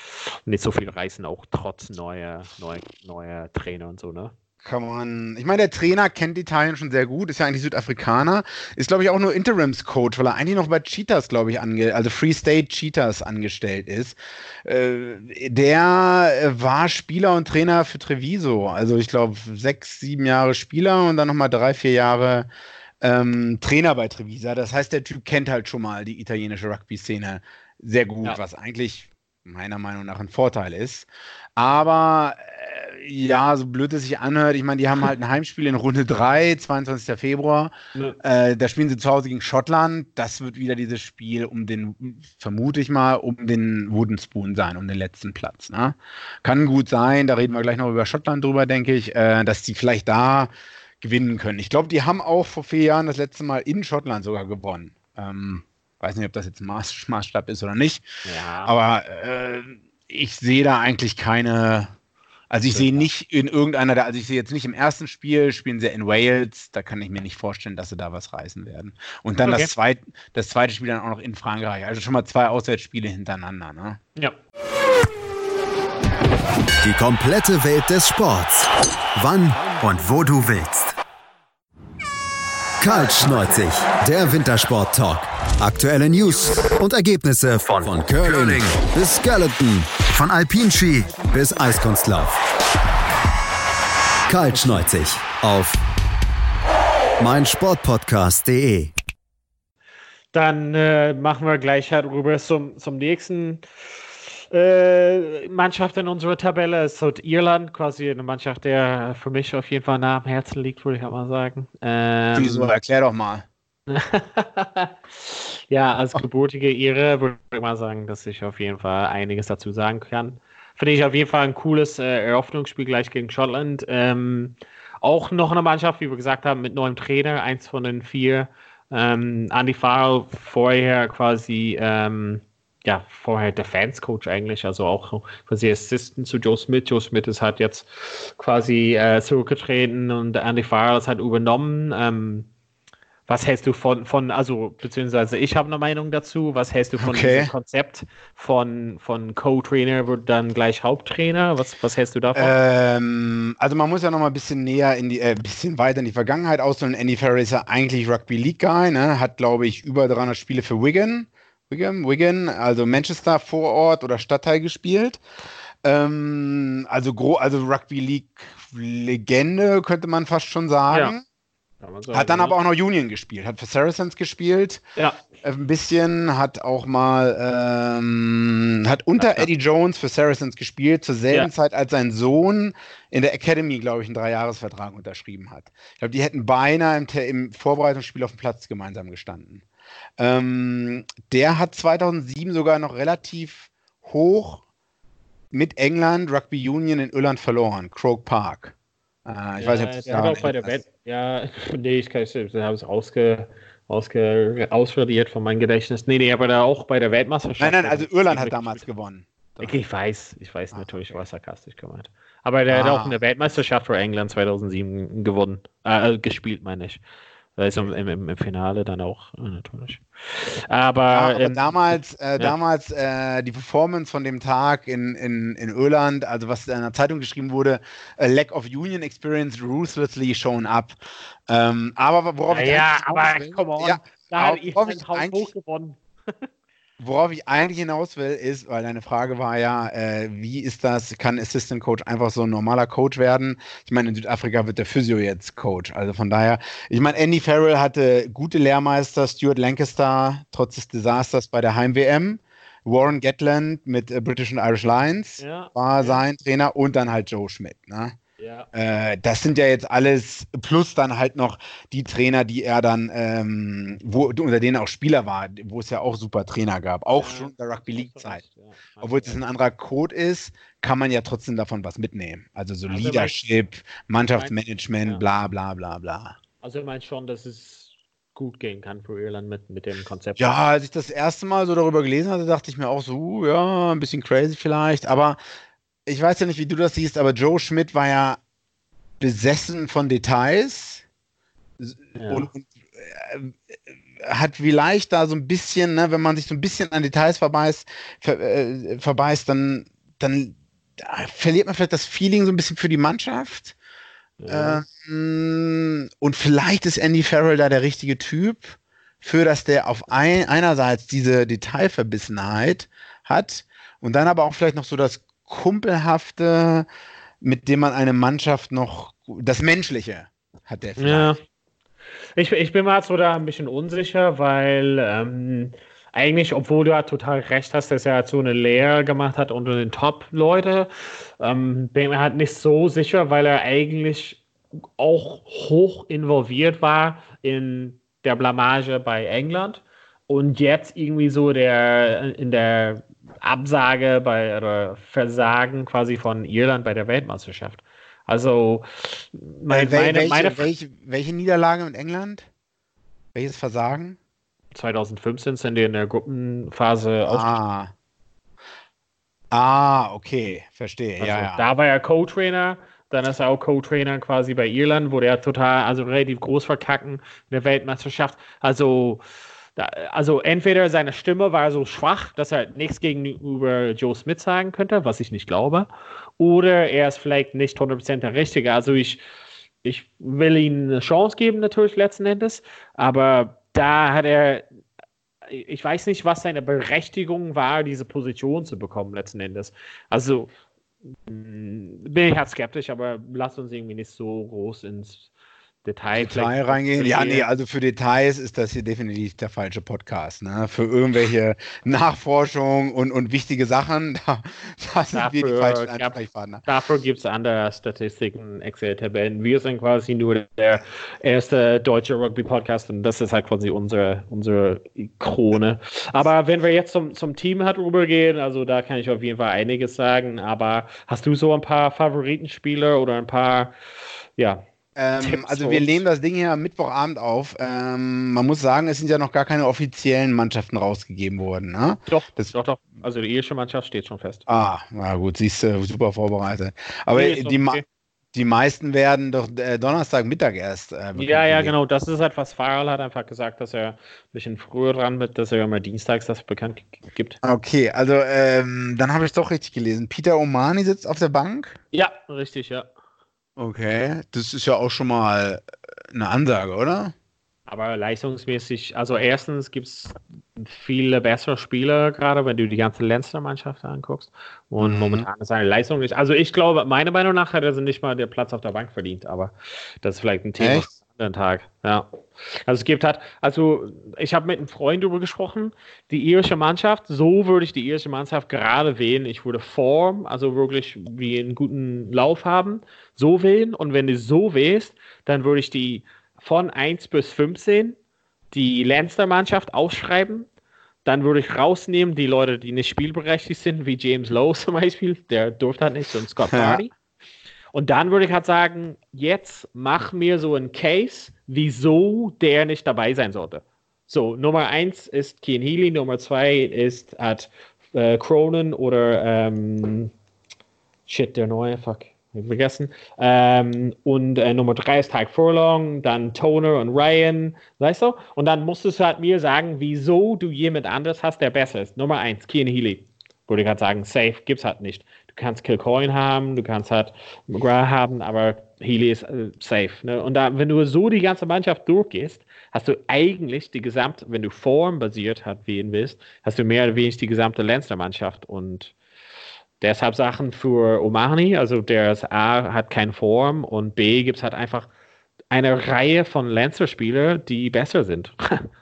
nicht so viel reißen, auch trotz neuer, neuer, neuer Trainer und so, ne? Kann man. Ich meine, der Trainer kennt Italien schon sehr gut, ist ja eigentlich Südafrikaner, ist glaube ich auch nur Interims-Coach, weil er eigentlich noch bei Cheetahs, glaube ich, ange also Free State Cheetahs angestellt ist. Äh, der war Spieler und Trainer für Treviso, also ich glaube sechs, sieben Jahre Spieler und dann nochmal drei, vier Jahre ähm, Trainer bei Trevisa. Das heißt, der Typ kennt halt schon mal die italienische Rugby-Szene sehr gut, ja. was eigentlich meiner Meinung nach ein Vorteil ist. Aber ja, so blöd es sich anhört, ich meine, die haben halt ein Heimspiel in Runde 3, 22. Februar. Ja. Äh, da spielen sie zu Hause gegen Schottland. Das wird wieder dieses Spiel um den, vermute ich mal, um den Wooden Spoon sein, um den letzten Platz. Ne? Kann gut sein, da reden wir gleich noch über Schottland drüber, denke ich, äh, dass die vielleicht da gewinnen können. Ich glaube, die haben auch vor vier Jahren das letzte Mal in Schottland sogar gewonnen. Ähm, weiß nicht, ob das jetzt ein Maßstab ist oder nicht. Ja. Aber äh, ich sehe da eigentlich keine. Also ich sehe nicht in irgendeiner der, also ich sehe jetzt nicht im ersten Spiel, spielen sie in Wales, da kann ich mir nicht vorstellen, dass sie da was reißen werden. Und dann okay. das, zweite, das zweite Spiel dann auch noch in Frankreich. Also schon mal zwei Auswärtsspiele hintereinander, ne? Ja. Die komplette Welt des Sports. Wann und wo du willst. Kaltschneuzig, der Wintersport-Talk. Aktuelle News und Ergebnisse von, von Curling, Curling bis Skeleton, von Alpinski bis Eiskunstlauf. Kaltschneuzig auf meinsportpodcast.de. Dann äh, machen wir gleich halt rüber zum, zum nächsten äh, Mannschaft in unserer Tabelle. Es ist halt Irland, quasi eine Mannschaft, der für mich auf jeden Fall nah am Herzen liegt, würde ich auch mal sagen. Ähm, Wieso? Erklär doch mal. ja, als gebürtige Ire würde ich mal sagen, dass ich auf jeden Fall einiges dazu sagen kann. Finde ich auf jeden Fall ein cooles äh, Eröffnungsspiel gleich gegen Schottland. Ähm, auch noch eine Mannschaft, wie wir gesagt haben, mit neuem Trainer, eins von den vier. Ähm, Andy Farrell vorher quasi, ähm, ja, vorher Defense Coach eigentlich, also auch quasi Assistant zu Joe Smith. Joe Smith ist halt jetzt quasi äh, zurückgetreten und Andy Farrell ist halt übernommen. Ähm, was hältst du von, von also beziehungsweise ich habe eine Meinung dazu, was hältst du von okay. diesem Konzept von, von Co-Trainer wird dann gleich Haupttrainer? Was, was hältst du davon? Ähm, also man muss ja noch mal ein bisschen näher in die, äh, bisschen weiter in die Vergangenheit ausholen. Andy Ferry ist ja eigentlich Rugby League Guy, ne? hat glaube ich über 300 Spiele für Wigan, Wigan, Wigan, also Manchester Vorort oder Stadtteil gespielt. Ähm, also, also Rugby League Legende könnte man fast schon sagen. Ja. Hat dann aber auch noch Union gespielt, hat für Saracens gespielt. Ja. Ein bisschen, hat auch mal, ähm, hat unter Eddie Jones für Saracens gespielt, zur selben ja. Zeit, als sein Sohn in der Academy, glaube ich, einen Dreijahresvertrag unterschrieben hat. Ich glaube, die hätten beinahe im, im, Vorbereitungsspiel auf dem Platz gemeinsam gestanden. Ähm, der hat 2007 sogar noch relativ hoch mit England Rugby Union in Irland verloren, Croke Park. Äh, ich ja, weiß nicht, ob der hat auch bei der Welt, ja, nee, ich, kann, ich habe es ausge, ausge, ausradiert von meinem Gedächtnis. Nee, nee, aber da auch bei der Weltmeisterschaft. Nein, nein, also Irland hat damals gewonnen. Okay, ich weiß, ich weiß ah, natürlich, okay. war sarkastisch gemeint. Aber der ah. hat auch in der Weltmeisterschaft für England 2007 gewonnen, äh, gespielt, meine ich. Also im, im, im Finale dann auch äh, natürlich. Aber, ja, aber ähm, damals, äh, ja. damals äh, die Performance von dem Tag in, in, in Irland, also was in der Zeitung geschrieben wurde, a lack of union experience ruthlessly shown up. Ähm, aber worauf ich ja, aber will- come on, ja, da hat ich mein ich Haus eigentlich- hoch gewonnen. Worauf ich eigentlich hinaus will, ist, weil deine Frage war ja, äh, wie ist das, kann Assistant Coach einfach so ein normaler Coach werden? Ich meine, in Südafrika wird der Physio jetzt Coach. Also von daher, ich meine, Andy Farrell hatte gute Lehrmeister, Stuart Lancaster, trotz des Desasters bei der Heim-WM, Warren Gatland mit äh, British and Irish Lions Ja, war ja. sein Trainer und dann halt Joe Schmidt. Ne? Ja. Äh, das sind ja jetzt alles, plus dann halt noch die Trainer, die er dann, ähm, wo, unter denen auch Spieler war, wo es ja auch super Trainer gab, auch Ja, schon in der Rugby League-Zeit. ja. Obwohl es ein anderer Code ist, kann man ja trotzdem davon was mitnehmen. Also so Also Leadership, Mannschaftsmanagement, bla bla bla bla. Also ich meine schon, dass es gut gehen kann für Irland mit, mit dem Konzept. Ja, als ich das erste Mal so darüber gelesen hatte, dachte ich mir auch so, ja, ein bisschen crazy vielleicht, aber ich weiß ja nicht, wie du das siehst, aber Joe Schmidt war ja besessen von Details Ja. und, und äh, hat vielleicht da so ein bisschen, ne, wenn man sich so ein bisschen an Details verbeißt, ver, äh, verbeißt, dann, dann äh, verliert man vielleicht das Feeling so ein bisschen für die Mannschaft. Ja. Ähm, und vielleicht ist Andy Farrell da der richtige Typ, für dass der auf ein, einerseits diese Detailverbissenheit hat und dann aber auch vielleicht noch so das Kumpelhafte, mit dem man eine Mannschaft noch, das Menschliche hat der vielleicht. Ja. Ich, ich bin mir jetzt so da ein bisschen unsicher, weil ähm, eigentlich, obwohl du ja total recht hast, dass er halt so eine Lehre gemacht hat unter den Top-Leute, ähm, bin ich mir halt nicht so sicher, weil er eigentlich auch hoch involviert war in der Blamage bei England und jetzt irgendwie so der in der Absage bei oder Versagen quasi von Irland bei der Weltmeisterschaft. Also mein, Wel- meine, welche, meine welche, welche Niederlage mit England? Welches Versagen? 2015 sind die in der Gruppenphase. Ah. Ah, okay, verstehe. Also, ja, ja. Da war er Co-Trainer, dann ist er auch Co-Trainer quasi bei Irland, wo der total, also relativ groß verkacken in der Weltmeisterschaft. Also, da, also entweder seine Stimme war so schwach, dass er nichts gegenüber Joe Smith sagen könnte, was ich nicht glaube, oder er ist vielleicht nicht 100% der Richtige. Also ich, ich will ihm eine Chance geben, natürlich letzten Endes, aber da hat er, ich weiß nicht, was seine Berechtigung war, diese Position zu bekommen, letzten Endes. Also mh, bin ich halt skeptisch, aber lass uns irgendwie nicht so groß ins Detail, Detail reingehen. Ja, nee, also für Details ist das hier definitiv der falsche Podcast. Ne? Für irgendwelche Nachforschung und, und wichtige Sachen, da, da sind wir die Dafür falschen Ansprechpartner. Dafür gibt es andere Statistiken, Excel-Tabellen. Wir sind quasi nur der erste deutsche Rugby-Podcast und das ist halt quasi unsere, unsere Krone. Aber wenn wir jetzt zum, zum Team halt rübergehen, also da kann ich auf jeden Fall einiges sagen. Aber hast du so ein paar Favoritenspieler oder ein paar, ja, Ähm, also wir nehmen das Ding hier am Mittwochabend auf. Ähm, man muss sagen, es sind ja noch gar keine offiziellen Mannschaften rausgegeben worden. Ne? doch, Das- doch, doch. Also die irische Mannschaft steht schon fest. Ah, na gut, siehst du, super vorbereitet. Aber Nee, die, okay. die meisten werden doch äh, Donnerstagmittag erst. Äh, Ja, ja, genau. Das ist halt, was Farrell hat einfach gesagt, dass er ein bisschen früher dran mit, dass er immer dienstags das bekannt gibt. Okay, also ähm, dann habe ich doch richtig gelesen. Peter Omani sitzt auf der Bank. Ja, richtig, ja. Okay, das ist ja auch schon mal äh, eine Ansage, oder? Aber leistungsmäßig, also erstens gibt es viele bessere Spieler, gerade wenn du die ganze Leinster-Mannschaft anguckst. Und Mhm. momentan ist seine Leistung nicht. Also ich glaube, meiner Meinung nach hat er nicht mal den Platz auf der Bank verdient, aber das ist vielleicht ein Thema Echt? Anderen Tag. Ja. Also es gibt halt, also ich habe mit einem Freund darüber gesprochen, die irische Mannschaft, so würde ich die irische Mannschaft gerade wählen. Ich würde Form, also wirklich wie einen guten Lauf haben, so wählen. Und wenn du so wählst, dann würde ich die von 1 bis 15 die Leinster-Mannschaft ausschreiben. Dann würde ich rausnehmen die Leute, die nicht spielberechtigt sind, wie James Lowe zum Beispiel, der durfte halt nicht, und Scott Ja. Und dann würde ich halt sagen, jetzt mach mir so einen Case, wieso der nicht dabei sein sollte. So, Nummer 1 ist Kian Healy, Nummer 2 ist hat, äh, Cronin oder ähm, shit, der neue, fuck. vergessen. Ähm, und äh, Nummer drei ist Tyke Furlong, dann Toner und Ryan, weißt du? Und dann musstest du halt mir sagen, wieso du jemand anderes hast, der besser ist. Nummer eins, Kian Healy. Würde ich halt sagen, safe gibt's halt nicht. Du kannst Kilcoin haben, du kannst halt McGrath haben, aber Healy ist äh, safe. Ne? Und da, wenn du so die ganze Mannschaft durchgehst, hast du eigentlich die gesamte, wenn du formbasiert hat wählen willst, hast du mehr oder weniger die gesamte Leinster-Mannschaft und deshalb Sachen für Omani, also der ist A hat keine Form und B gibt es halt einfach eine Reihe von Lancer-Spielern, die besser sind.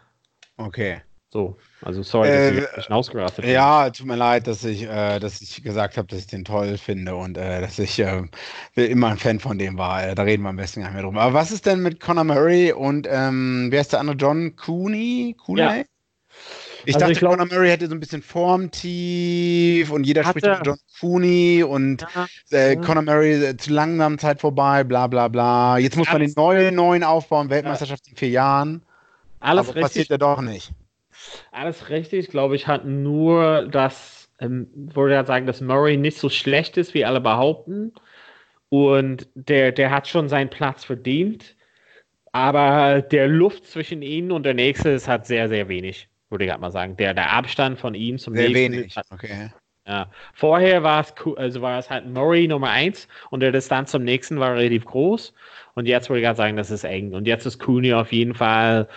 okay. So, also sorry, dass äh, ich bisschen ausgerastet bin. Ja, tut mir leid, dass ich, äh, dass ich gesagt habe, dass ich den toll finde und äh, dass ich äh, immer ein Fan von dem war. Da reden wir am besten gar nicht mehr drum. Aber was ist denn mit Conor Murray und ähm, wer ist der andere? John Cooney? Cooney? Ja. Ich also dachte, ich glaub, Conor Murray hätte so ein bisschen formtief und jeder spricht über John Cooney und ja, äh. Conor Murray äh, zu langsam Zeit vorbei, bla bla bla. Jetzt muss man den neuen, neuen aufbauen, Weltmeisterschaft in vier Jahren. Alles Aber richtig. passiert ja doch nicht. Alles richtig, glaube ich, hat nur das, ähm, würde ja sagen, dass Murray nicht so schlecht ist, wie alle behaupten. Und der, der hat schon seinen Platz verdient. Aber der Luft zwischen ihnen und der nächste ist halt sehr, sehr wenig, würde ich halt mal sagen. Der, der Abstand von ihm zum sehr nächsten. Wenig. Hat, okay. Ja. Vorher war es, also war es halt Murray Nummer 1 und der Distanz zum nächsten war relativ groß. Und jetzt würde ich gerade sagen, das ist eng. Und jetzt ist Cooney auf jeden Fall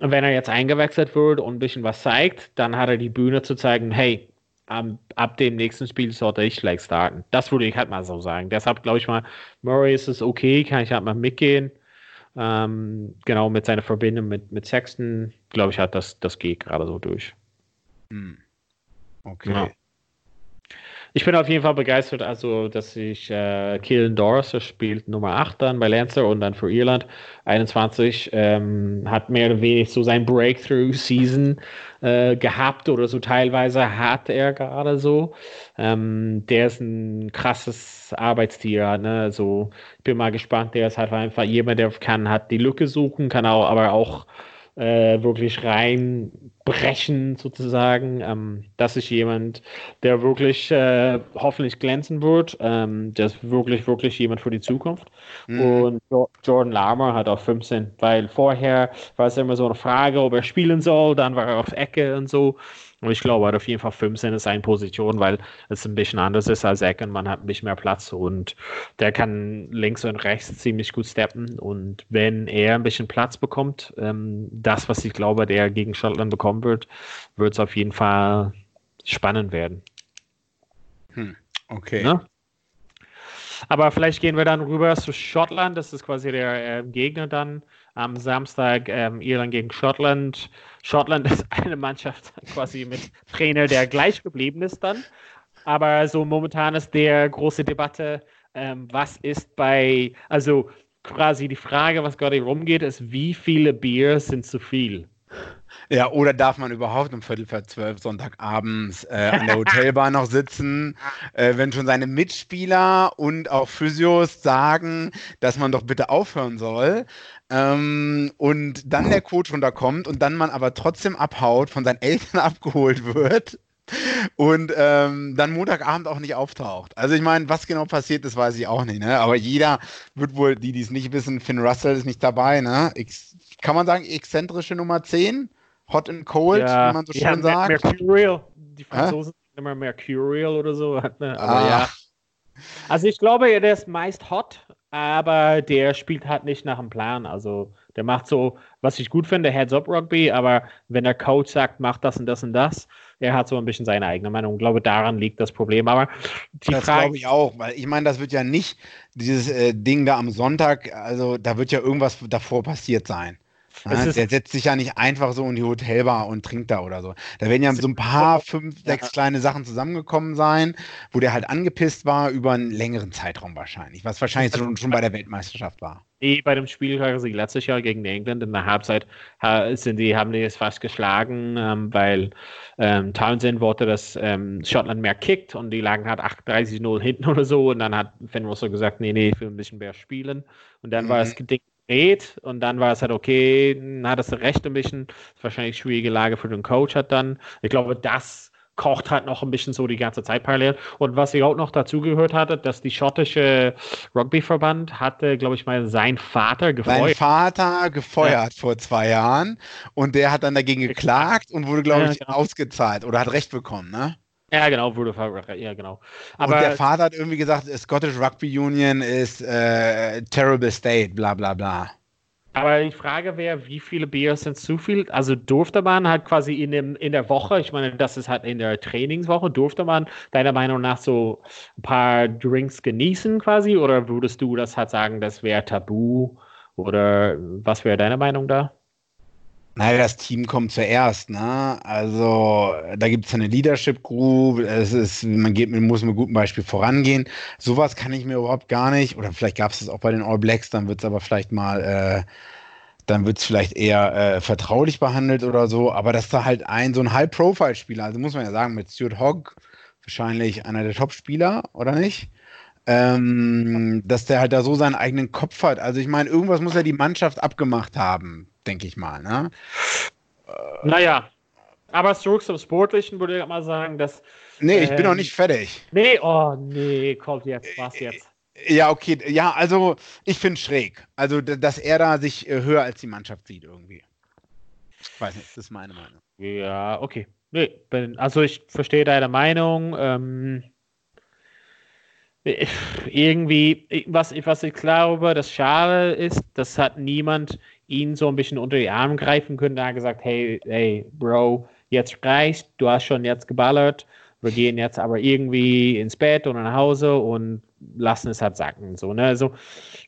wenn er jetzt eingewechselt wird und ein bisschen was zeigt, dann hat er die Bühne zu zeigen, hey, um, ab dem nächsten Spiel sollte ich gleich starten. Das würde ich halt mal so sagen. Deshalb glaube ich mal, Murray ist es okay, kann ich halt mal mitgehen. Ähm, genau, mit seiner Verbindung mit, mit Sexton, glaube ich halt, das, das geht gerade so durch. Hm. Okay. Ja. Ich bin auf jeden Fall begeistert, also dass ich äh, Keelan Doris spielt Nummer 8 dann bei Lancer und dann für Irland 21 ähm, hat mehr oder weniger so sein Breakthrough-Season äh, gehabt oder so teilweise hat er gerade so. Ähm, der ist ein krasses Arbeitstier, ne? Also ich bin mal gespannt, der ist halt einfach jemand, der kann hat die Lücke suchen, kann auch aber auch äh, wirklich reinbrechen sozusagen. Ähm, das ist jemand, der wirklich äh, hoffentlich glänzen wird. Ähm, der ist wirklich, wirklich jemand für die Zukunft. Mhm. Und Jordan Larmer hat auch 15, weil vorher war es immer so eine Frage, ob er spielen soll, dann war er auf Ecke und so. Und ich glaube, auf jeden Fall 15 in seiner Position, weil es ein bisschen anders ist als Ecken. Man hat ein bisschen mehr Platz und der kann links und rechts ziemlich gut steppen. Und wenn er ein bisschen Platz bekommt, ähm, das, was ich glaube, der gegen Schottland bekommen wird, wird es auf jeden Fall spannend werden. Hm, okay. Ne? Aber vielleicht gehen wir dann rüber zu Schottland. Das ist quasi der äh, Gegner dann am Samstag ähm, Irland gegen Schottland. Schottland ist eine Mannschaft quasi mit Trainer, der gleich geblieben ist dann. Aber so momentan ist der große Debatte, ähm, was ist bei, also quasi die Frage, was gerade rumgeht, ist, wie viele Bier sind zu viel? Ja, oder darf man überhaupt um Viertel vor zwölf Sonntagabends äh, an der Hotelbar noch sitzen, äh, wenn schon seine Mitspieler und auch Physios sagen, dass man doch bitte aufhören soll? Ähm, und dann der Coach runterkommt und dann man aber trotzdem abhaut, von seinen Eltern abgeholt wird und ähm, dann Montagabend auch nicht auftaucht. Also ich meine, was genau passiert ist, weiß ich auch nicht. Ne? Aber jeder wird wohl, die die es nicht wissen, Finn Russell ist nicht dabei. Ne? Ex kann man sagen, exzentrische Nummer 10? Hot and Cold, ja, wie man so schön ja, sagt. Mercurial. Die Franzosen sind immer Mercurial oder so. Ne? Aber ah. ja. Also ich glaube, der ist meist hot, aber der spielt halt nicht nach dem Plan. Also der macht so, was ich gut finde, Heads-up-Rugby, aber wenn der Coach sagt, mach das und das und das, er hat so ein bisschen seine eigene Meinung. Ich glaube, daran liegt das Problem. Aber die das glaube ich auch, weil ich meine, das wird ja nicht dieses äh, Ding da am Sonntag, also da wird ja irgendwas davor passiert sein. Ja, der setzt sich ja nicht einfach so in die Hotelbar und trinkt da oder so. Da werden ja so ein paar, fünf, sechs ja. kleine Sachen zusammengekommen sein, wo der halt angepisst war über einen längeren Zeitraum wahrscheinlich, was wahrscheinlich schon, schon bei der Weltmeisterschaft war. Nee, bei dem Spiel quasi letztes Jahr gegen England in der Halbzeit sind die, haben die es fast geschlagen, ähm, weil ähm, Townsend wollte, dass ähm, Schottland mehr kickt und die lagen halt 38-0 hinten oder so und dann hat Finn Russell gesagt, nee, nee, ich will ein bisschen mehr spielen und dann mhm. war das Ding gedreht und dann war es halt okay, hat das recht ein bisschen, wahrscheinlich schwierige Lage für den Coach hat dann. Ich glaube, das kocht halt noch ein bisschen so die ganze Zeit parallel. Und was ich auch noch dazu gehört hatte, dass die schottische Rugbyverband hatte, glaube ich mal, sein Vater gefeuert. Sein Vater gefeuert ja. vor zwei Jahren und der hat dann dagegen geklagt und wurde, glaube ich, ja, genau. ausgezahlt oder hat Recht bekommen, ne? Ja, genau, wurde ja, genau. Aber und der Vater hat irgendwie gesagt, Scottish Rugby Union ist äh, terrible state, bla bla bla. Aber die Frage wäre, wie viele Bier sind zu viel? Also durfte man halt quasi in, dem, in der Woche, ich meine, das ist halt in der Trainingswoche, durfte man deiner Meinung nach so ein paar Drinks genießen quasi? Oder würdest du das halt sagen, das wäre tabu? Oder was wäre deine Meinung da? Naja, das Team kommt zuerst, ne? Also da gibt es eine Leadership Group, es ist, man geht, man muss mit gutem Beispiel vorangehen. Sowas kann ich mir überhaupt gar nicht, oder vielleicht gab es das auch bei den All Blacks, dann wird es aber vielleicht mal, äh, dann wird es vielleicht eher äh, vertraulich behandelt oder so, aber das ist da halt ein, so ein High-Profile-Spieler, also muss man ja sagen, mit Stuart Hogg, wahrscheinlich einer der Top-Spieler, oder nicht? Ähm, dass der halt da so seinen eigenen Kopf hat. Also ich meine, irgendwas muss ja die Mannschaft abgemacht haben denke ich mal. Ne? Naja, aber zurück zum Sportlichen würde ich mal sagen, dass. Nee, ich ähm, bin noch ähm, nicht fertig. Nee, oh nee, kommt jetzt, was jetzt? Ja, okay, ja, also ich finde schräg. Also, dass er da sich äh, höher als die Mannschaft sieht irgendwie. Ich weiß nicht, das ist meine Meinung. Ja, okay. Nee, bin, also ich verstehe deine Meinung. Ähm, irgendwie, was, was ich glaube, das Schade ist, das hat niemand ihn so ein bisschen unter die Arme greifen können. Da gesagt, hey, hey, Bro, jetzt reicht, du hast schon jetzt geballert, wir gehen jetzt aber irgendwie ins Bett oder nach Hause und lassen es halt sacken. So, ne? Also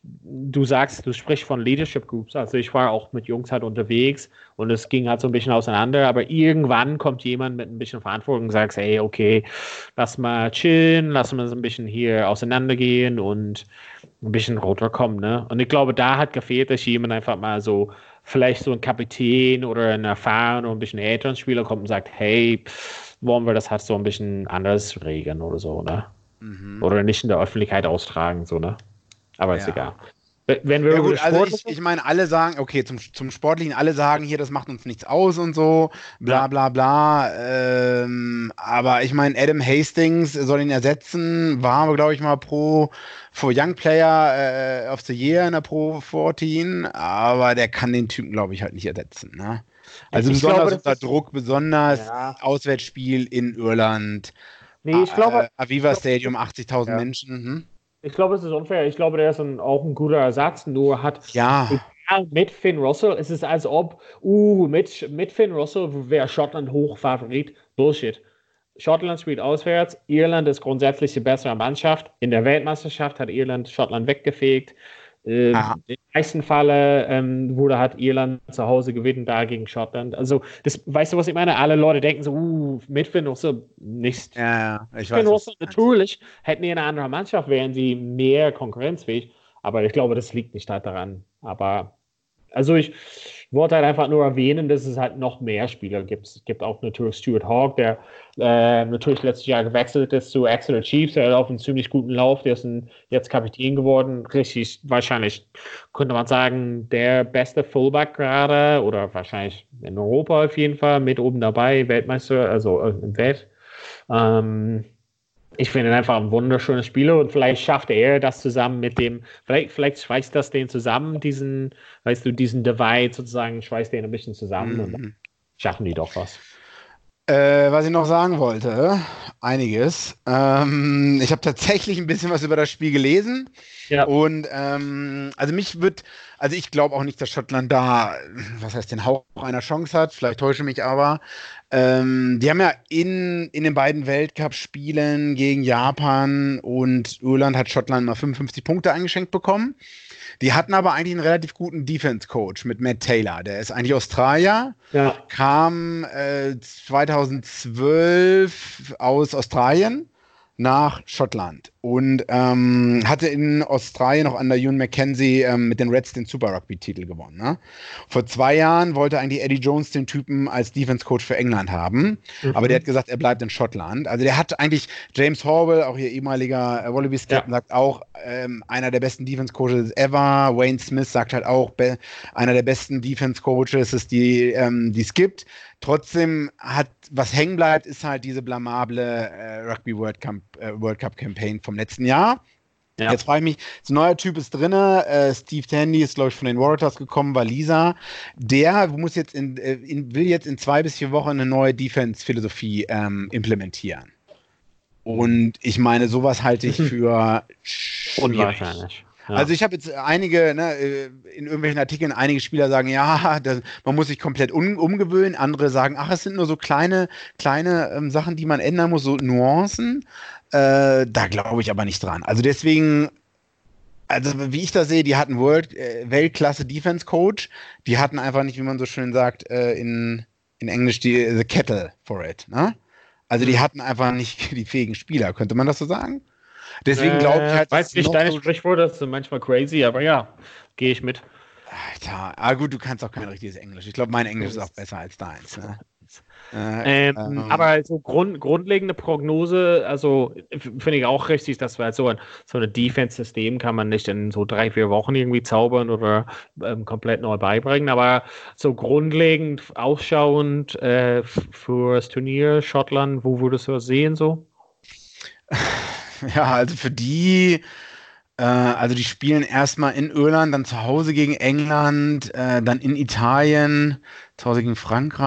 du sagst, du sprichst von Leadership Groups. Also ich war auch mit Jungs halt unterwegs und es ging halt so ein bisschen auseinander, aber irgendwann kommt jemand mit ein bisschen Verantwortung und sagt, hey, okay, lass mal chillen, lass mal so ein bisschen hier auseinandergehen und ein bisschen runterkommen, ne? Und ich glaube, da hat gefehlt, dass jemand einfach mal so, vielleicht so ein Kapitän oder ein erfahrener ein bisschen älteren Spieler kommt und sagt, hey, wollen wir das halt so ein bisschen anders regeln oder so, ne? Mhm. Oder nicht in der Öffentlichkeit austragen, so, ne? Aber ja. ist egal. Wenn wir ja, gut, also ich, ich meine, alle sagen, okay, zum, zum Sportlichen, alle sagen hier, das macht uns nichts aus und so, bla bla bla. Ähm, aber ich meine, Adam Hastings soll ihn ersetzen, war glaube ich, mal pro for Young Player äh, of the Year in der Pro 14, aber der kann den Typen, glaube ich, halt nicht ersetzen. Ne? Also ich besonders glaube, unter Druck, besonders ja. Auswärtsspiel in Irland. Nee, ich glaube. Äh, Aviva Stadium, 80.000 ja. Menschen. Hm? Ich glaube, es ist unfair. Ich glaube, der ist ein, auch ein guter Ersatz, nur hat ja. mit Finn Russell. Es ist als ob, uh, mit, mit Finn Russell wäre Schottland Hochfavorit. Bullshit. Schottland spielt auswärts. Irland ist grundsätzlich die bessere Mannschaft. In der Weltmeisterschaft hat Irland Schottland weggefegt. Äh, Im meisten Falle ähm, wurde hat Irland zu Hause gewinnen da gegen Schottland. Also, das, weißt du, was ich meine? Alle Leute denken so, uh, mit Russell nicht. Ja, ja, ich weiß. Russell, natürlich hätten die eine andere Mannschaft, wären sie mehr konkurrenzfähig. Aber ich glaube, das liegt nicht halt daran. Aber also ich wollte halt einfach nur erwähnen, dass es halt noch mehr Spieler gibt. Es gibt auch natürlich Stuart Hawk, der äh, natürlich letztes Jahr gewechselt ist zu Exeter Chiefs. Der hat auf einen ziemlich guten Lauf. Der ist ein, jetzt Kapitän geworden. Richtig, wahrscheinlich könnte man sagen, der beste Fullback gerade oder wahrscheinlich in Europa auf jeden Fall mit oben dabei. Weltmeister, also äh, im Welt. Ähm, ich finde ihn einfach ein wunderschöner Spieler und vielleicht schafft er das zusammen mit dem, vielleicht, vielleicht schweißt das den zusammen, diesen, weißt du, diesen Divide sozusagen, schweißt den ein bisschen zusammen mhm. und dann schaffen die doch was. Äh, was ich noch sagen wollte, einiges. Ähm, ich habe tatsächlich ein bisschen was über das Spiel gelesen. Ja. Und ähm, also mich wird, also ich glaube auch nicht, dass Schottland da, was heißt, den Hauch einer Chance hat. Vielleicht täusche mich aber. Ähm, die haben ja in, in den beiden Weltcup-Spielen gegen Japan und Irland hat Schottland mal 55 Punkte eingeschenkt bekommen. Die hatten aber eigentlich einen relativ guten Defense-Coach mit Matt Taylor. Der ist eigentlich Australier, ja. kam äh, 2012 aus Australien nach Schottland und ähm, hatte in Australien noch an der Ewan McKenzie ähm, mit den Reds den Super Rugby-Titel gewonnen. Ne? Vor zwei Jahren wollte eigentlich Eddie Jones den Typen als Defense-Coach für England haben, mhm. aber der hat gesagt, er bleibt in Schottland. Also der hat eigentlich James Horwell, auch ihr ehemaliger äh, Wallabies-Captain, ja. sagt auch, ähm, einer der besten Defense-Coaches ever. Wayne Smith sagt halt auch, einer der besten Defense-Coaches, die ähm, es gibt Trotzdem hat, was hängen bleibt, ist halt diese blamable äh, Rugby World Cup, äh, World Cup Campaign vom letzten Jahr. Ja. Jetzt frage ich mich, so ein neuer Typ ist drin, äh, Steve Tandy ist, glaube ich, von den Warriors gekommen, war Lisa. Der muss jetzt in, äh, in, will jetzt in zwei bis vier Wochen eine neue Defense-Philosophie ähm, implementieren. Und ich meine, sowas halte ich für unwahrscheinlich. Ja. Also ich habe jetzt einige, ne, äh, in irgendwelchen Artikeln, einige Spieler sagen, ja, das, man muss sich komplett um, umgewöhnen. Andere sagen, ach, es sind nur so kleine, kleine ähm, Sachen, die man ändern muss, so Nuancen. Äh, da glaube ich aber nicht dran. Also deswegen, also wie ich das sehe, die hatten World, äh, Weltklasse Defense Coach. Die hatten einfach nicht, wie man so schön sagt, äh, in, in Englisch die the kettle for it. Ne? Also die mhm. hatten einfach nicht die fähigen Spieler, könnte man das so sagen? Deswegen glaube ich halt. Weiß nicht, deine so Sprichworte sind manchmal crazy, aber ja, gehe ich mit. Alter, ah gut, du kannst auch kein richtiges Englisch. Ich glaube, mein Englisch ist auch besser als deins. Ne? Äh, ähm, ähm, aber so Grund, grundlegende Prognose, also finde ich auch richtig, dass wir halt so ein, so ein Defense-System kann man nicht in so drei, vier Wochen irgendwie zaubern oder ähm, komplett neu beibringen, aber so grundlegend ausschauend äh, für das Turnier Schottland, wo würdest du das sehen so? Ja, also für die, äh, also die spielen erstmal in Irland, dann zu Hause gegen England, äh, dann in Italien, zu Hause gegen Frankreich.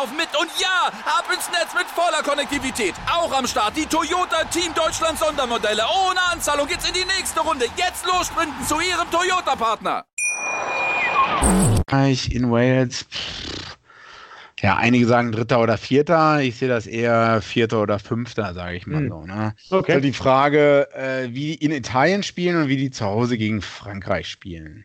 laufen mit. Und ja, ab ins Netz mit voller Konnektivität. Auch am Start die Toyota Team Deutschland Sondermodelle. Ohne Anzahlung geht's in die nächste Runde. Jetzt los sprinten zu Ihrem Toyota-Partner. In Wales. Ja, einige sagen Dritter oder Vierter. Ich sehe das eher Vierter oder Fünfter, sage ich mal hm. so. Ne? Okay. Also die Frage, äh, wie die in Italien spielen und wie die zu Hause gegen Frankreich spielen.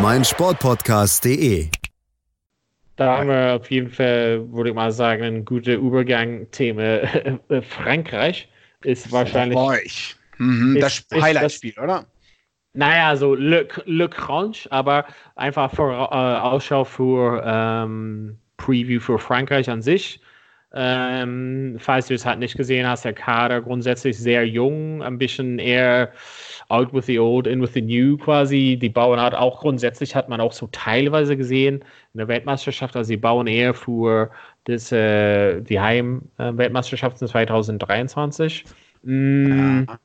meinsportpodcast.de. Da haben wir auf jeden Fall, würde ich mal sagen, ein guter Übergang. Thema Frankreich ist wahrscheinlich. Mhm, ist, das Highlight-Spiel, oder? Naja, so Le, Le Crunch, aber einfach für äh, Ausschau für ähm, Preview für Frankreich an sich. Ähm, falls du es halt nicht gesehen hast, der Kader grundsätzlich sehr jung, ein bisschen eher out with the old, in with the new quasi. Die bauen halt auch grundsätzlich, hat man auch so teilweise gesehen in der Weltmeisterschaft, also sie bauen eher für das, äh, die Heim-Weltmeisterschaft 2023. Mm, ja.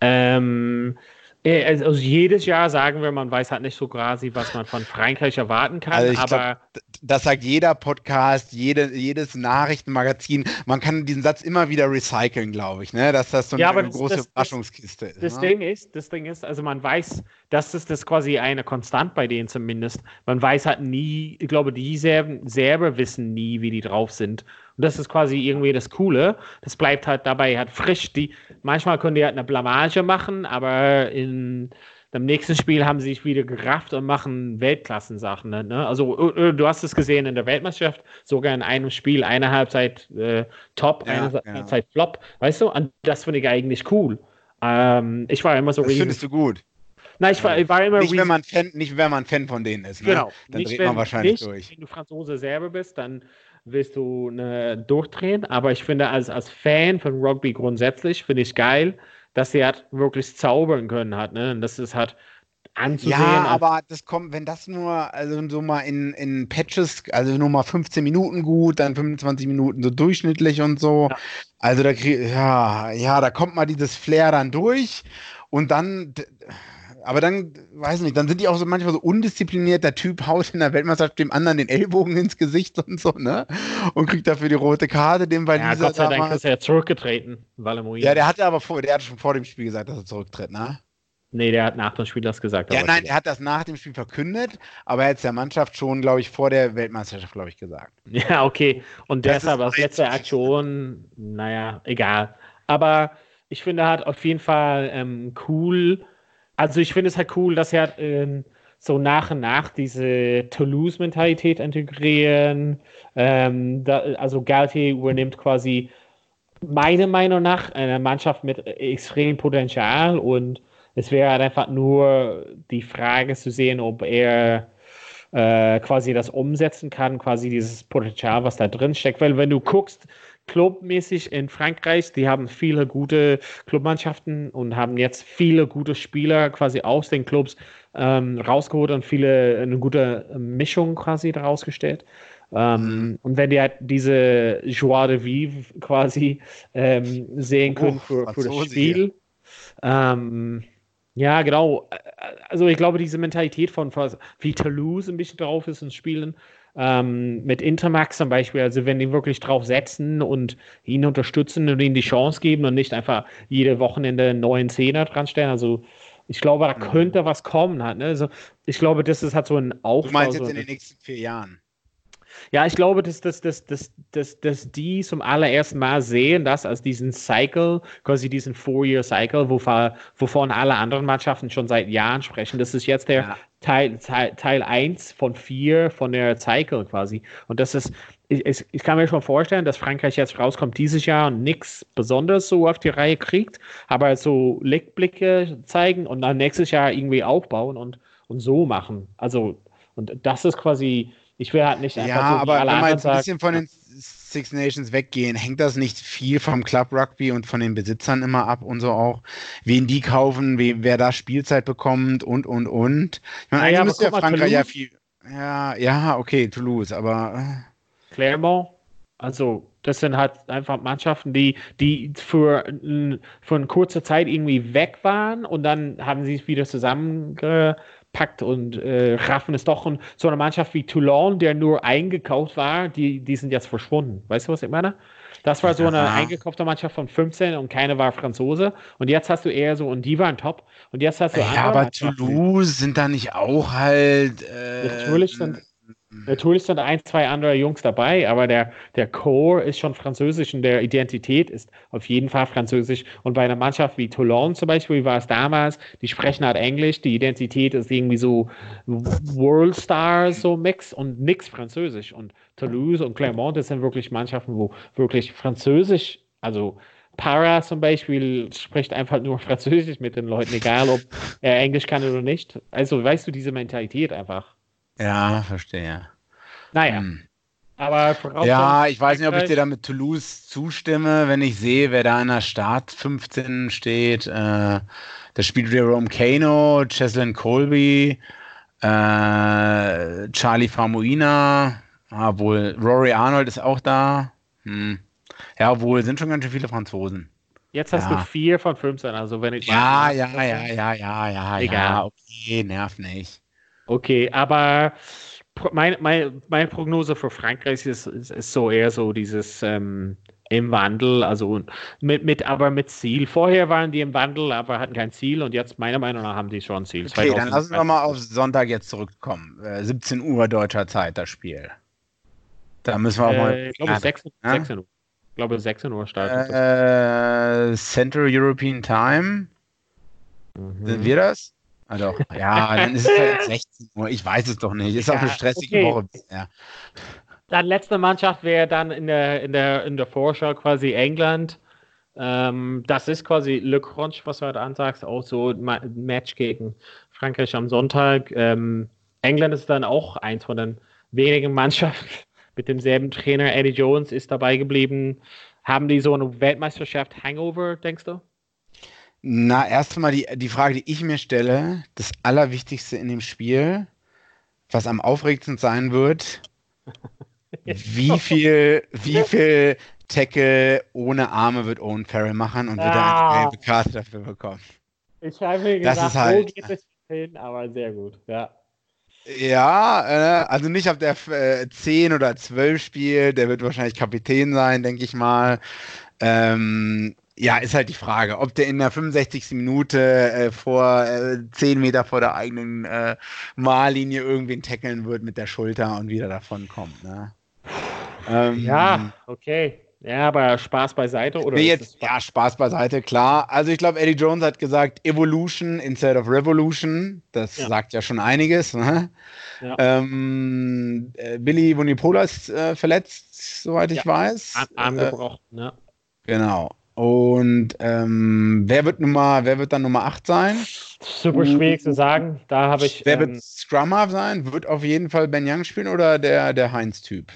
ähm, äh, also, also jedes Jahr sagen wir, man weiß halt nicht so quasi, was man von Frankreich erwarten kann. Also aber glaub, das sagt jeder Podcast, jede, jedes Nachrichtenmagazin. Man kann diesen Satz immer wieder recyceln, glaube ich, ne? dass das so eine, ja, eine das, große das, Überraschungskiste ist. Das ne? Ding ist, das Ding ist, also man weiß, das ist das quasi eine Konstant bei denen zumindest. Man weiß halt nie, ich glaube, die selber, selber wissen nie, wie die drauf sind. Und das ist quasi irgendwie das Coole. Das bleibt halt dabei halt frisch. Die, manchmal können die halt eine Blamage machen, aber in im nächsten Spiel haben sie sich wieder gerafft und machen Weltklassensachen. Ne? Also äh, äh, du hast es gesehen in der Weltmeisterschaft, sogar in einem Spiel eine Halbzeit äh, Top, ja, eine ja. Halbzeit Flop. Weißt du? Und das finde ich eigentlich cool. Ähm, ich war immer so. Das findest du gut. Nein, ich war, ich war immer. Nicht wenn, man Fan, nicht, wenn man Fan von denen ist. Ne? Genau. Dann nicht, dreht man wahrscheinlich nicht, durch. Wenn du Franzose selber bist, dann willst du ne, durchdrehen. Aber ich finde, als, als Fan von Rugby grundsätzlich, finde ich geil, dass sie halt wirklich zaubern können hat. Ne? Und das ist halt anzusehen. Ja, aber das kommt, wenn das nur, also so mal in, in Patches, also nur mal 15 Minuten gut, dann 25 Minuten so durchschnittlich und so. Ja. Also da krieg, ja, ja, da kommt mal dieses Flair dann durch und dann aber dann, weiß nicht, dann sind die auch so manchmal so undiszipliniert. Der Typ haut in der Weltmeisterschaft dem anderen den Ellbogen ins Gesicht und so, ne? Und kriegt dafür die rote Karte, dem weil ja, Gott sei Dank ist er zurückgetreten, Valemoin. Ja, der hatte aber vor, der hatte schon vor dem Spiel gesagt, dass er zurücktritt, ne? Nee, der hat nach dem Spiel das gesagt. Ja, nein, er hat das nach dem Spiel verkündet, aber er hat es der Mannschaft schon, glaube ich, vor der Weltmeisterschaft, glaube ich, gesagt. Ja, okay. Und das deshalb als letzte Aktion, naja, egal. Aber ich finde halt auf jeden Fall ähm, cool. Also ich finde es halt cool, dass er ähm, so nach und nach diese Toulouse-Mentalität integrieren. Ähm, da, also Galtier übernimmt quasi meiner Meinung nach eine Mannschaft mit extrem Potenzial und es wäre halt einfach nur die Frage zu sehen, ob er äh, quasi das umsetzen kann, quasi dieses Potenzial, was da drin steckt. Weil wenn du guckst, clubmäßig in Frankreich, die haben viele gute Clubmannschaften und haben jetzt viele gute Spieler quasi aus den Clubs ähm, rausgeholt und viele eine gute Mischung quasi daraus gestellt. Ähm, mhm. und wenn die halt diese Joie de Vivre quasi ähm, sehen können oh, für, für das Spiel, ähm, ja, genau. Also ich glaube, diese Mentalität von wie Toulouse ein bisschen drauf ist in Spielen, ähm, mit Intermax zum Beispiel, also wenn die wirklich drauf setzen und ihn unterstützen und ihnen die Chance geben und nicht einfach jede Wochenende einen neuen Zehner dran stellen, also ich glaube, da mhm. könnte was kommen halt, ne? Also ich glaube, das ist halt so ein Aufbau. Du meinst jetzt so in den nächsten vier Jahren? Ja, ich glaube, dass, dass, dass, dass, dass, dass die zum allerersten Mal sehen, das als diesen Cycle, quasi diesen Four-Year-Cycle, wovon, alle anderen Mannschaften schon seit Jahren sprechen. Das ist jetzt der ja. Teil, Teil, Teil 1 von 4 von der Cycle quasi. Und das ist, ich, ich, kann mir schon vorstellen, dass Frankreich jetzt rauskommt dieses Jahr und nichts Besonderes so auf die Reihe kriegt, aber so Lichtblicke zeigen und dann nächstes Jahr irgendwie aufbauen und, und so machen. Also, und das ist quasi ich will halt nicht einfach Ja, so aber wenn wir jetzt ein bisschen von den Six Nations weggehen, hängt das nicht viel vom Club Rugby und von den Besitzern immer ab und so auch, wen die kaufen, wen, wer da Spielzeit bekommt und, und, und. Ich meine, eigentlich müsste ja Frankreich ja viel. Ja, ja, okay, Toulouse, aber. Äh. Clermont, also das sind halt einfach Mannschaften, die, die für, für eine kurze Zeit irgendwie weg waren und dann haben sie es wieder zusammenge packt und äh, raffen es doch. Und so eine Mannschaft wie Toulon, der nur eingekauft war, die, die sind jetzt verschwunden. Weißt du, was ich meine? Das war so eine Aha. eingekaufte Mannschaft von 15 und keine war Franzose. Und jetzt hast du eher so, und die waren top. Und jetzt hast du. Ja, aber Toulouse sind da nicht auch halt. Äh, Natürlich sind Natürlich sind ein, zwei andere Jungs dabei, aber der, der Core ist schon französisch und der Identität ist auf jeden Fall französisch. Und bei einer Mannschaft wie Toulon zum Beispiel war es damals, die sprechen halt Englisch, die Identität ist irgendwie so World Stars, so Mix und nix Französisch. Und Toulouse und Clermont, das sind wirklich Mannschaften, wo wirklich Französisch, also Para zum Beispiel spricht einfach nur Französisch mit den Leuten, egal ob er Englisch kann oder nicht. Also weißt du, diese Mentalität einfach. Ja, verstehe. Naja. Hm. Aber ja, ich weiß nicht, ob ich dir da mit Toulouse zustimme, wenn ich sehe, wer da in der Start 15 steht. Äh, da spielt Jerome Kano, Cheslin Colby, äh, Charlie Famuina, obwohl Rory Arnold ist auch da. Hm. Ja, obwohl sind schon ganz schön viele Franzosen. Jetzt hast ja. du vier von 15, also wenn ich. Ja, ja, ja, ja, ja, ja, Egal. ja, okay, nerv nicht. Okay, aber meine mein, mein Prognose für Frankreich ist, ist, ist, so eher so dieses ähm, im Wandel, also mit, mit, aber mit Ziel. Vorher waren die im Wandel, aber hatten kein Ziel und jetzt meiner Meinung nach haben die schon ein Ziel. Okay, dann lassen wir mal auf Sonntag jetzt zurückkommen. Äh, 17 Uhr deutscher Zeit das Spiel. Da müssen wir auch mal. Äh, ich glaube, 16, ja? 16 Uhr. Ich glaube, 16 Uhr startet. Äh, Central European Time. Mhm. Sind wir das? Doch. Ja, dann ist es halt 16 Uhr. Ich weiß es doch nicht. Ist ja, auch eine stressige okay. Woche. Ja. Dann letzte Mannschaft wäre dann in der, in der, in der Vorschau quasi England. Ähm, das ist quasi Le Crunch, was du heute ansagst, auch so ein Match gegen Frankreich am Sonntag. Ähm, England ist dann auch eins von den wenigen Mannschaften mit demselben Trainer. Eddie Jones ist dabei geblieben. Haben die so eine Weltmeisterschaft Hangover, denkst du? Na, erstmal die, die Frage, die ich mir stelle, das Allerwichtigste in dem Spiel, was am aufregendsten sein wird, wie viel, wie viel Tackle ohne Arme wird Owen Farrell machen und wird ah. er eine gelbe Karte dafür bekommen? Ich habe mir gedacht, halt, wo, geht es, hin, aber sehr gut, ja. Ja, äh, also nicht auf der äh, 10 oder 12 spielt, der wird wahrscheinlich Kapitän sein, denke ich mal. Ähm, ja, ist halt die Frage, ob der in der 65. Minute äh, vor äh, 10 Meter vor der eigenen äh, Mahllinie irgendwen tackeln wird mit der Schulter und wieder davon kommt. Ne? Ähm, ja, okay. Ja, aber Spaß beiseite oder? Jetzt, Spaß? Ja, Spaß beiseite, klar. Also ich glaube, Eddie Jones hat gesagt Evolution instead of Revolution. Das ja. sagt ja schon einiges. Ne? Ja. Ähm, äh, Billy Vunipola ist äh, verletzt, soweit ich ja. weiß. Arm gebrochen, äh, ne? Genau. Und ähm, wer wird Nummer, wer wird dann Nummer 8 sein? Super schwierig zu sagen. Da habe ich. Wer ähm, wird Scrummer sein? Wird auf jeden Fall Ben Young spielen oder der, der Heinz-Typ?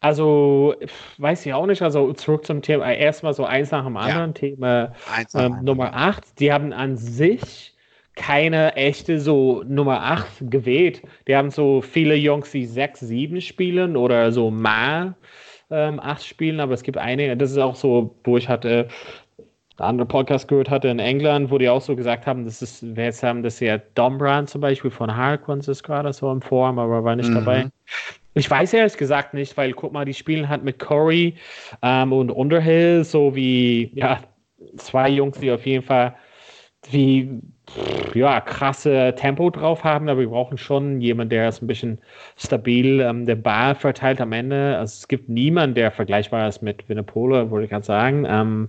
Also, weiß ich auch nicht. Also, zurück zum Thema. Erstmal so eins nach dem anderen. Ja. Thema ähm, Nummer 8. Die haben an sich keine echte so Nummer 8 gewählt. Die haben so viele Jungs, die 6, 7 spielen oder so mal ähm, 8 spielen, aber es gibt einige, das ist auch so, wo ich hatte der andere Podcast gehört hatte in England, wo die auch so gesagt haben, das ist, wir jetzt haben das ja Dombrand zum Beispiel von Harlequins ist gerade so in Form, aber war nicht mhm. dabei. Ich weiß ehrlich gesagt nicht, weil guck mal, die spielen halt mit Corey ähm, und Underhill, so wie, ja, zwei Jungs, die auf jeden Fall wie, ja, krasse Tempo drauf haben, aber wir brauchen schon jemanden, der ist ein bisschen stabil, ähm, der Ball verteilt am Ende. Also es gibt niemanden, der vergleichbar ist mit Winnipole, würde ich gerade sagen. Ähm,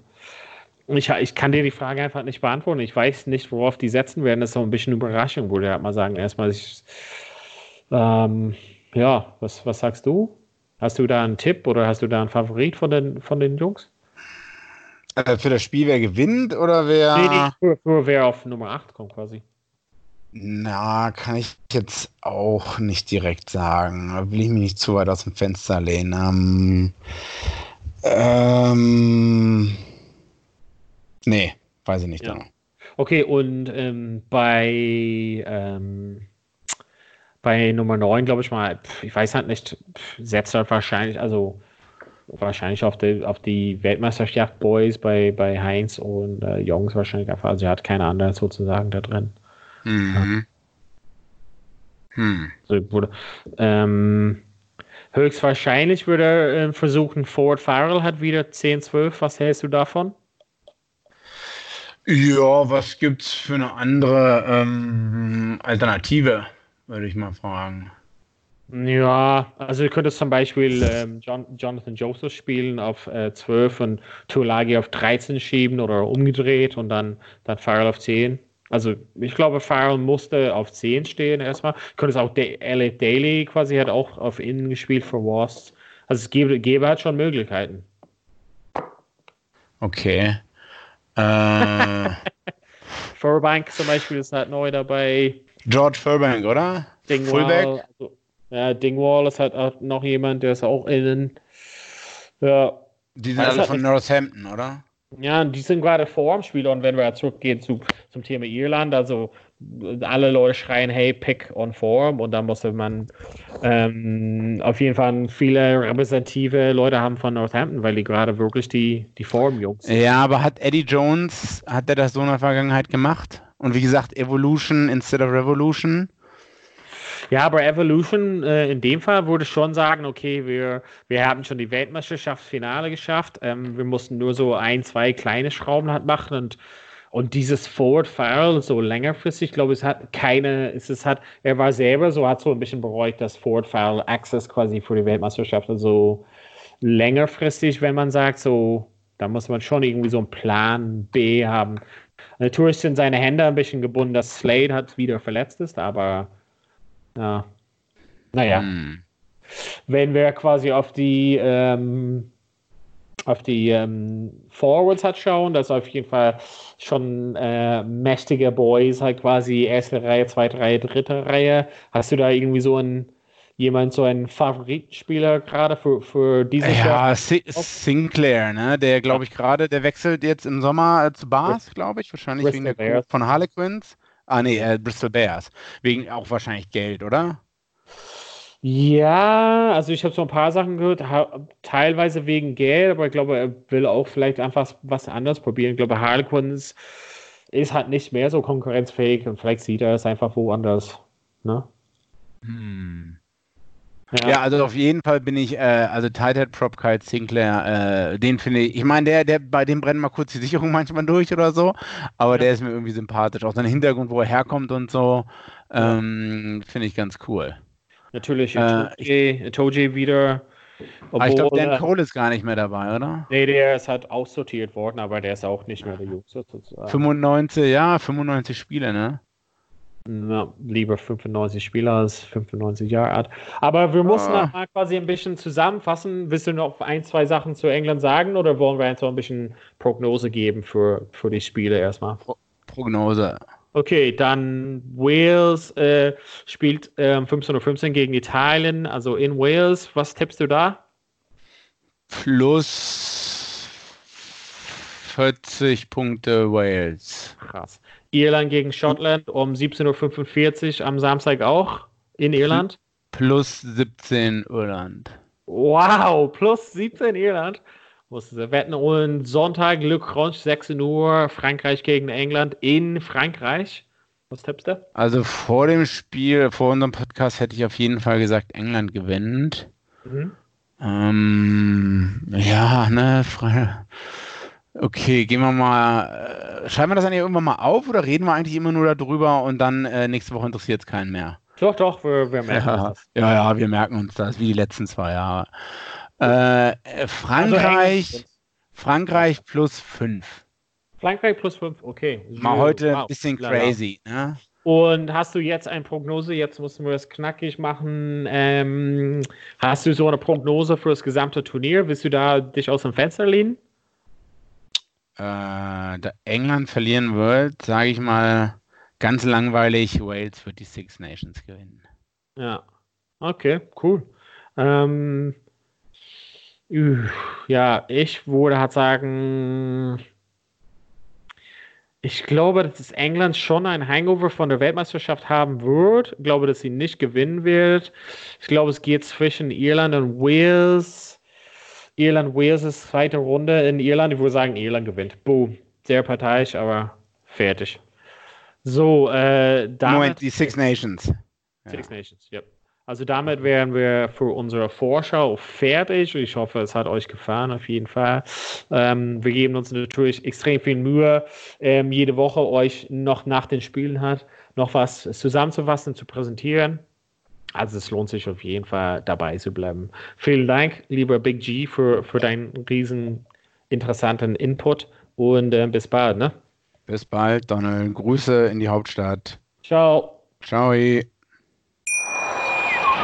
ich, ich kann dir die Frage einfach nicht beantworten. Ich weiß nicht, worauf die setzen werden. Das ist so ein bisschen Überraschung, würde ich halt mal sagen. Erstmal, ich, ähm, ja, was, was sagst du? Hast du da einen Tipp oder hast du da einen Favorit von den, von den Jungs? Äh, für das Spiel, wer gewinnt oder wer. Nee, nee, für wer auf Nummer 8 kommt quasi. Na, kann ich jetzt auch nicht direkt sagen. Da will ich mich nicht zu weit aus dem Fenster lehnen. Ähm, ähm, nee, weiß ich nicht. Ja. Genau. Okay, und ähm, bei ähm, bei Nummer 9, glaube ich mal, ich weiß halt nicht, setzt halt wahrscheinlich, also wahrscheinlich auf die, auf die Weltmeisterschaft Boys bei, bei Heinz und äh, Jungs wahrscheinlich einfach, also er hat keine anderen sozusagen da drin. Mhm. Ja. Hm. So, wurde, ähm, höchstwahrscheinlich würde er äh, versuchen, Ford Farrell hat wieder 10, 12. Was hältst du davon? Ja, was gibt's für eine andere ähm, Alternative? würde ich mal fragen. Ja, also du könntest zum Beispiel ähm, John, Jonathan Joseph spielen auf äh, 12 und Tulagi auf 13 schieben oder umgedreht und dann, dann Farrell auf 10. Also ich glaube, Farrell musste auf 10 stehen erstmal. Könntest auch Elliot Daly quasi hat auch auf innen gespielt für Wasps. Also es gäbe, gäbe halt schon Möglichkeiten. Okay. Äh. Furbank zum Beispiel ist halt neu dabei. George Furbank, oder? Dingwall, Fullback? Also, ja, Dingwall ist halt auch noch jemand, der ist auch innen. Ja. Die sind alle von Northampton, oder? Ja, die sind gerade Spiel und wenn wir zurückgehen zu, zum Thema Irland, also alle Leute schreien, hey, pick on form und da musste man ähm, auf jeden Fall viele repräsentative Leute haben von Northampton, weil die gerade wirklich die, die Form-Jungs Ja, aber hat Eddie Jones, hat er das so in der Vergangenheit gemacht? Und wie gesagt, Evolution instead of Revolution. Ja, aber Evolution äh, in dem Fall würde schon sagen, okay, wir, wir haben schon die Weltmeisterschaftsfinale geschafft. Ähm, wir mussten nur so ein, zwei kleine Schrauben halt machen und und dieses Forward Farrell so längerfristig, ich glaube, es hat keine, es, es hat, er war selber so, hat so ein bisschen bereut, dass Forward Farrell Access quasi für die Weltmeisterschaft, also längerfristig, wenn man sagt, so, da muss man schon irgendwie so einen Plan B haben. Natürlich sind seine Hände ein bisschen gebunden, dass Slade hat wieder verletzt ist, aber ja. Naja. Hm. Wenn wir quasi auf die ähm, auf die ähm, Forwards hat schauen, das ist auf jeden Fall schon äh, mächtige Boys, halt quasi erste Reihe, zweite Reihe, dritte Reihe. Hast du da irgendwie so einen jemand so einen Favoritenspieler gerade für, für diese Ja, Sinclair, ne? Der glaube ich gerade, der wechselt jetzt im Sommer äh, zu Bars, glaube ich, wahrscheinlich Bristol wegen der Bears. von Harlequins. Ah nee, äh, Bristol Bears. Wegen auch wahrscheinlich Geld, oder? Ja, also ich habe so ein paar Sachen gehört, teilweise wegen Geld, aber ich glaube, er will auch vielleicht einfach was anderes probieren. Ich glaube, Harlequins ist halt nicht mehr so konkurrenzfähig und vielleicht sieht er es einfach woanders. Ne? Hm. Ja. ja. also auf jeden Fall bin ich, äh, also Tighthead Prop Kite Sinclair, äh, den finde ich, ich meine, der, der, bei dem brennt mal kurz die Sicherung manchmal durch oder so, aber ja. der ist mir irgendwie sympathisch. Auch sein Hintergrund, wo er herkommt und so, ähm, finde ich ganz cool. Natürlich, äh, Toji wieder. Obwohl, aber ich glaube, Dan Cole ist gar nicht mehr dabei, oder? Nee, der ist halt aussortiert worden, aber der ist auch nicht mehr der Jüngste sozusagen. 95, ja, 95 Spiele, ne? Na, lieber 95 Spieler als 95 Jahre alt. Aber wir müssen ah. mal quasi ein bisschen zusammenfassen. Willst du noch ein, zwei Sachen zu England sagen oder wollen wir einfach ein bisschen Prognose geben für, für die Spiele erstmal? Pro Prognose. Okay, dann Wales äh, spielt äh, 15.15 Uhr gegen Italien, also in Wales. Was tippst du da? Plus 40 Punkte Wales. Krass. Irland gegen Schottland um 17.45 Uhr am Samstag auch in Irland. Plus 17 Irland. Wow, plus 17 Irland. Musste wetten und Sonntag Glückwunsch 16 Uhr Frankreich gegen England in Frankreich. Was tippst du? Also vor dem Spiel, vor unserem Podcast hätte ich auf jeden Fall gesagt, England gewinnt. Mhm. Ähm, ja, ne, Okay, gehen wir mal. Äh, schreiben wir das hier irgendwann mal auf oder reden wir eigentlich immer nur darüber und dann äh, nächste Woche interessiert es keinen mehr? Doch, doch, wir, wir merken ja, das. Ja, ja, wir merken uns das, wie die letzten zwei Jahre. Äh, Frankreich, also Frankreich plus 5. Frankreich plus 5, okay. Mal heute ein bisschen crazy. Ne? Und hast du jetzt eine Prognose? Jetzt müssen wir es knackig machen. Ähm, hast du so eine Prognose für das gesamte Turnier? Willst du da dich aus dem Fenster lehnen? Äh, England verlieren wird, sage ich mal ganz langweilig, Wales wird die Six Nations gewinnen. Ja, okay, cool. Ähm, ja, ich würde halt sagen, ich glaube, dass England schon ein Hangover von der Weltmeisterschaft haben wird. Ich glaube, dass sie nicht gewinnen wird. Ich glaube, es geht zwischen Irland und Wales. Irland, Wales ist zweite Runde in Irland. Ich würde sagen, Irland gewinnt. Boom. Sehr parteiisch, aber fertig. So, äh, damit. Moment, die Six Nations. Six ja. Nations, ja. Also damit wären wir für unsere Vorschau fertig. Ich hoffe, es hat euch gefallen, auf jeden Fall. Ähm, wir geben uns natürlich extrem viel Mühe, ähm, jede Woche euch noch nach den Spielen hat, noch was zusammenzufassen, zu präsentieren. Also es lohnt sich auf jeden Fall dabei zu bleiben. Vielen Dank, lieber Big G, für, für deinen riesen interessanten Input und äh, bis bald. Ne? Bis bald, Donald. Grüße in die Hauptstadt. Ciao. Ciao.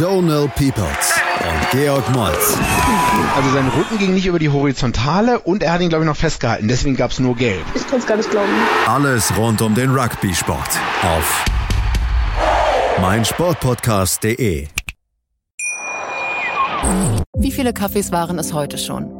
Donald Peoples und Georg Moltz. Also sein Rücken ging nicht über die Horizontale und er hat ihn, glaube ich, noch festgehalten. Deswegen gab es nur Gelb. Ich kann es gar nicht glauben. Alles rund um den Rugby-Sport auf meinsportpodcast.de. Wie viele Kaffees waren es heute schon?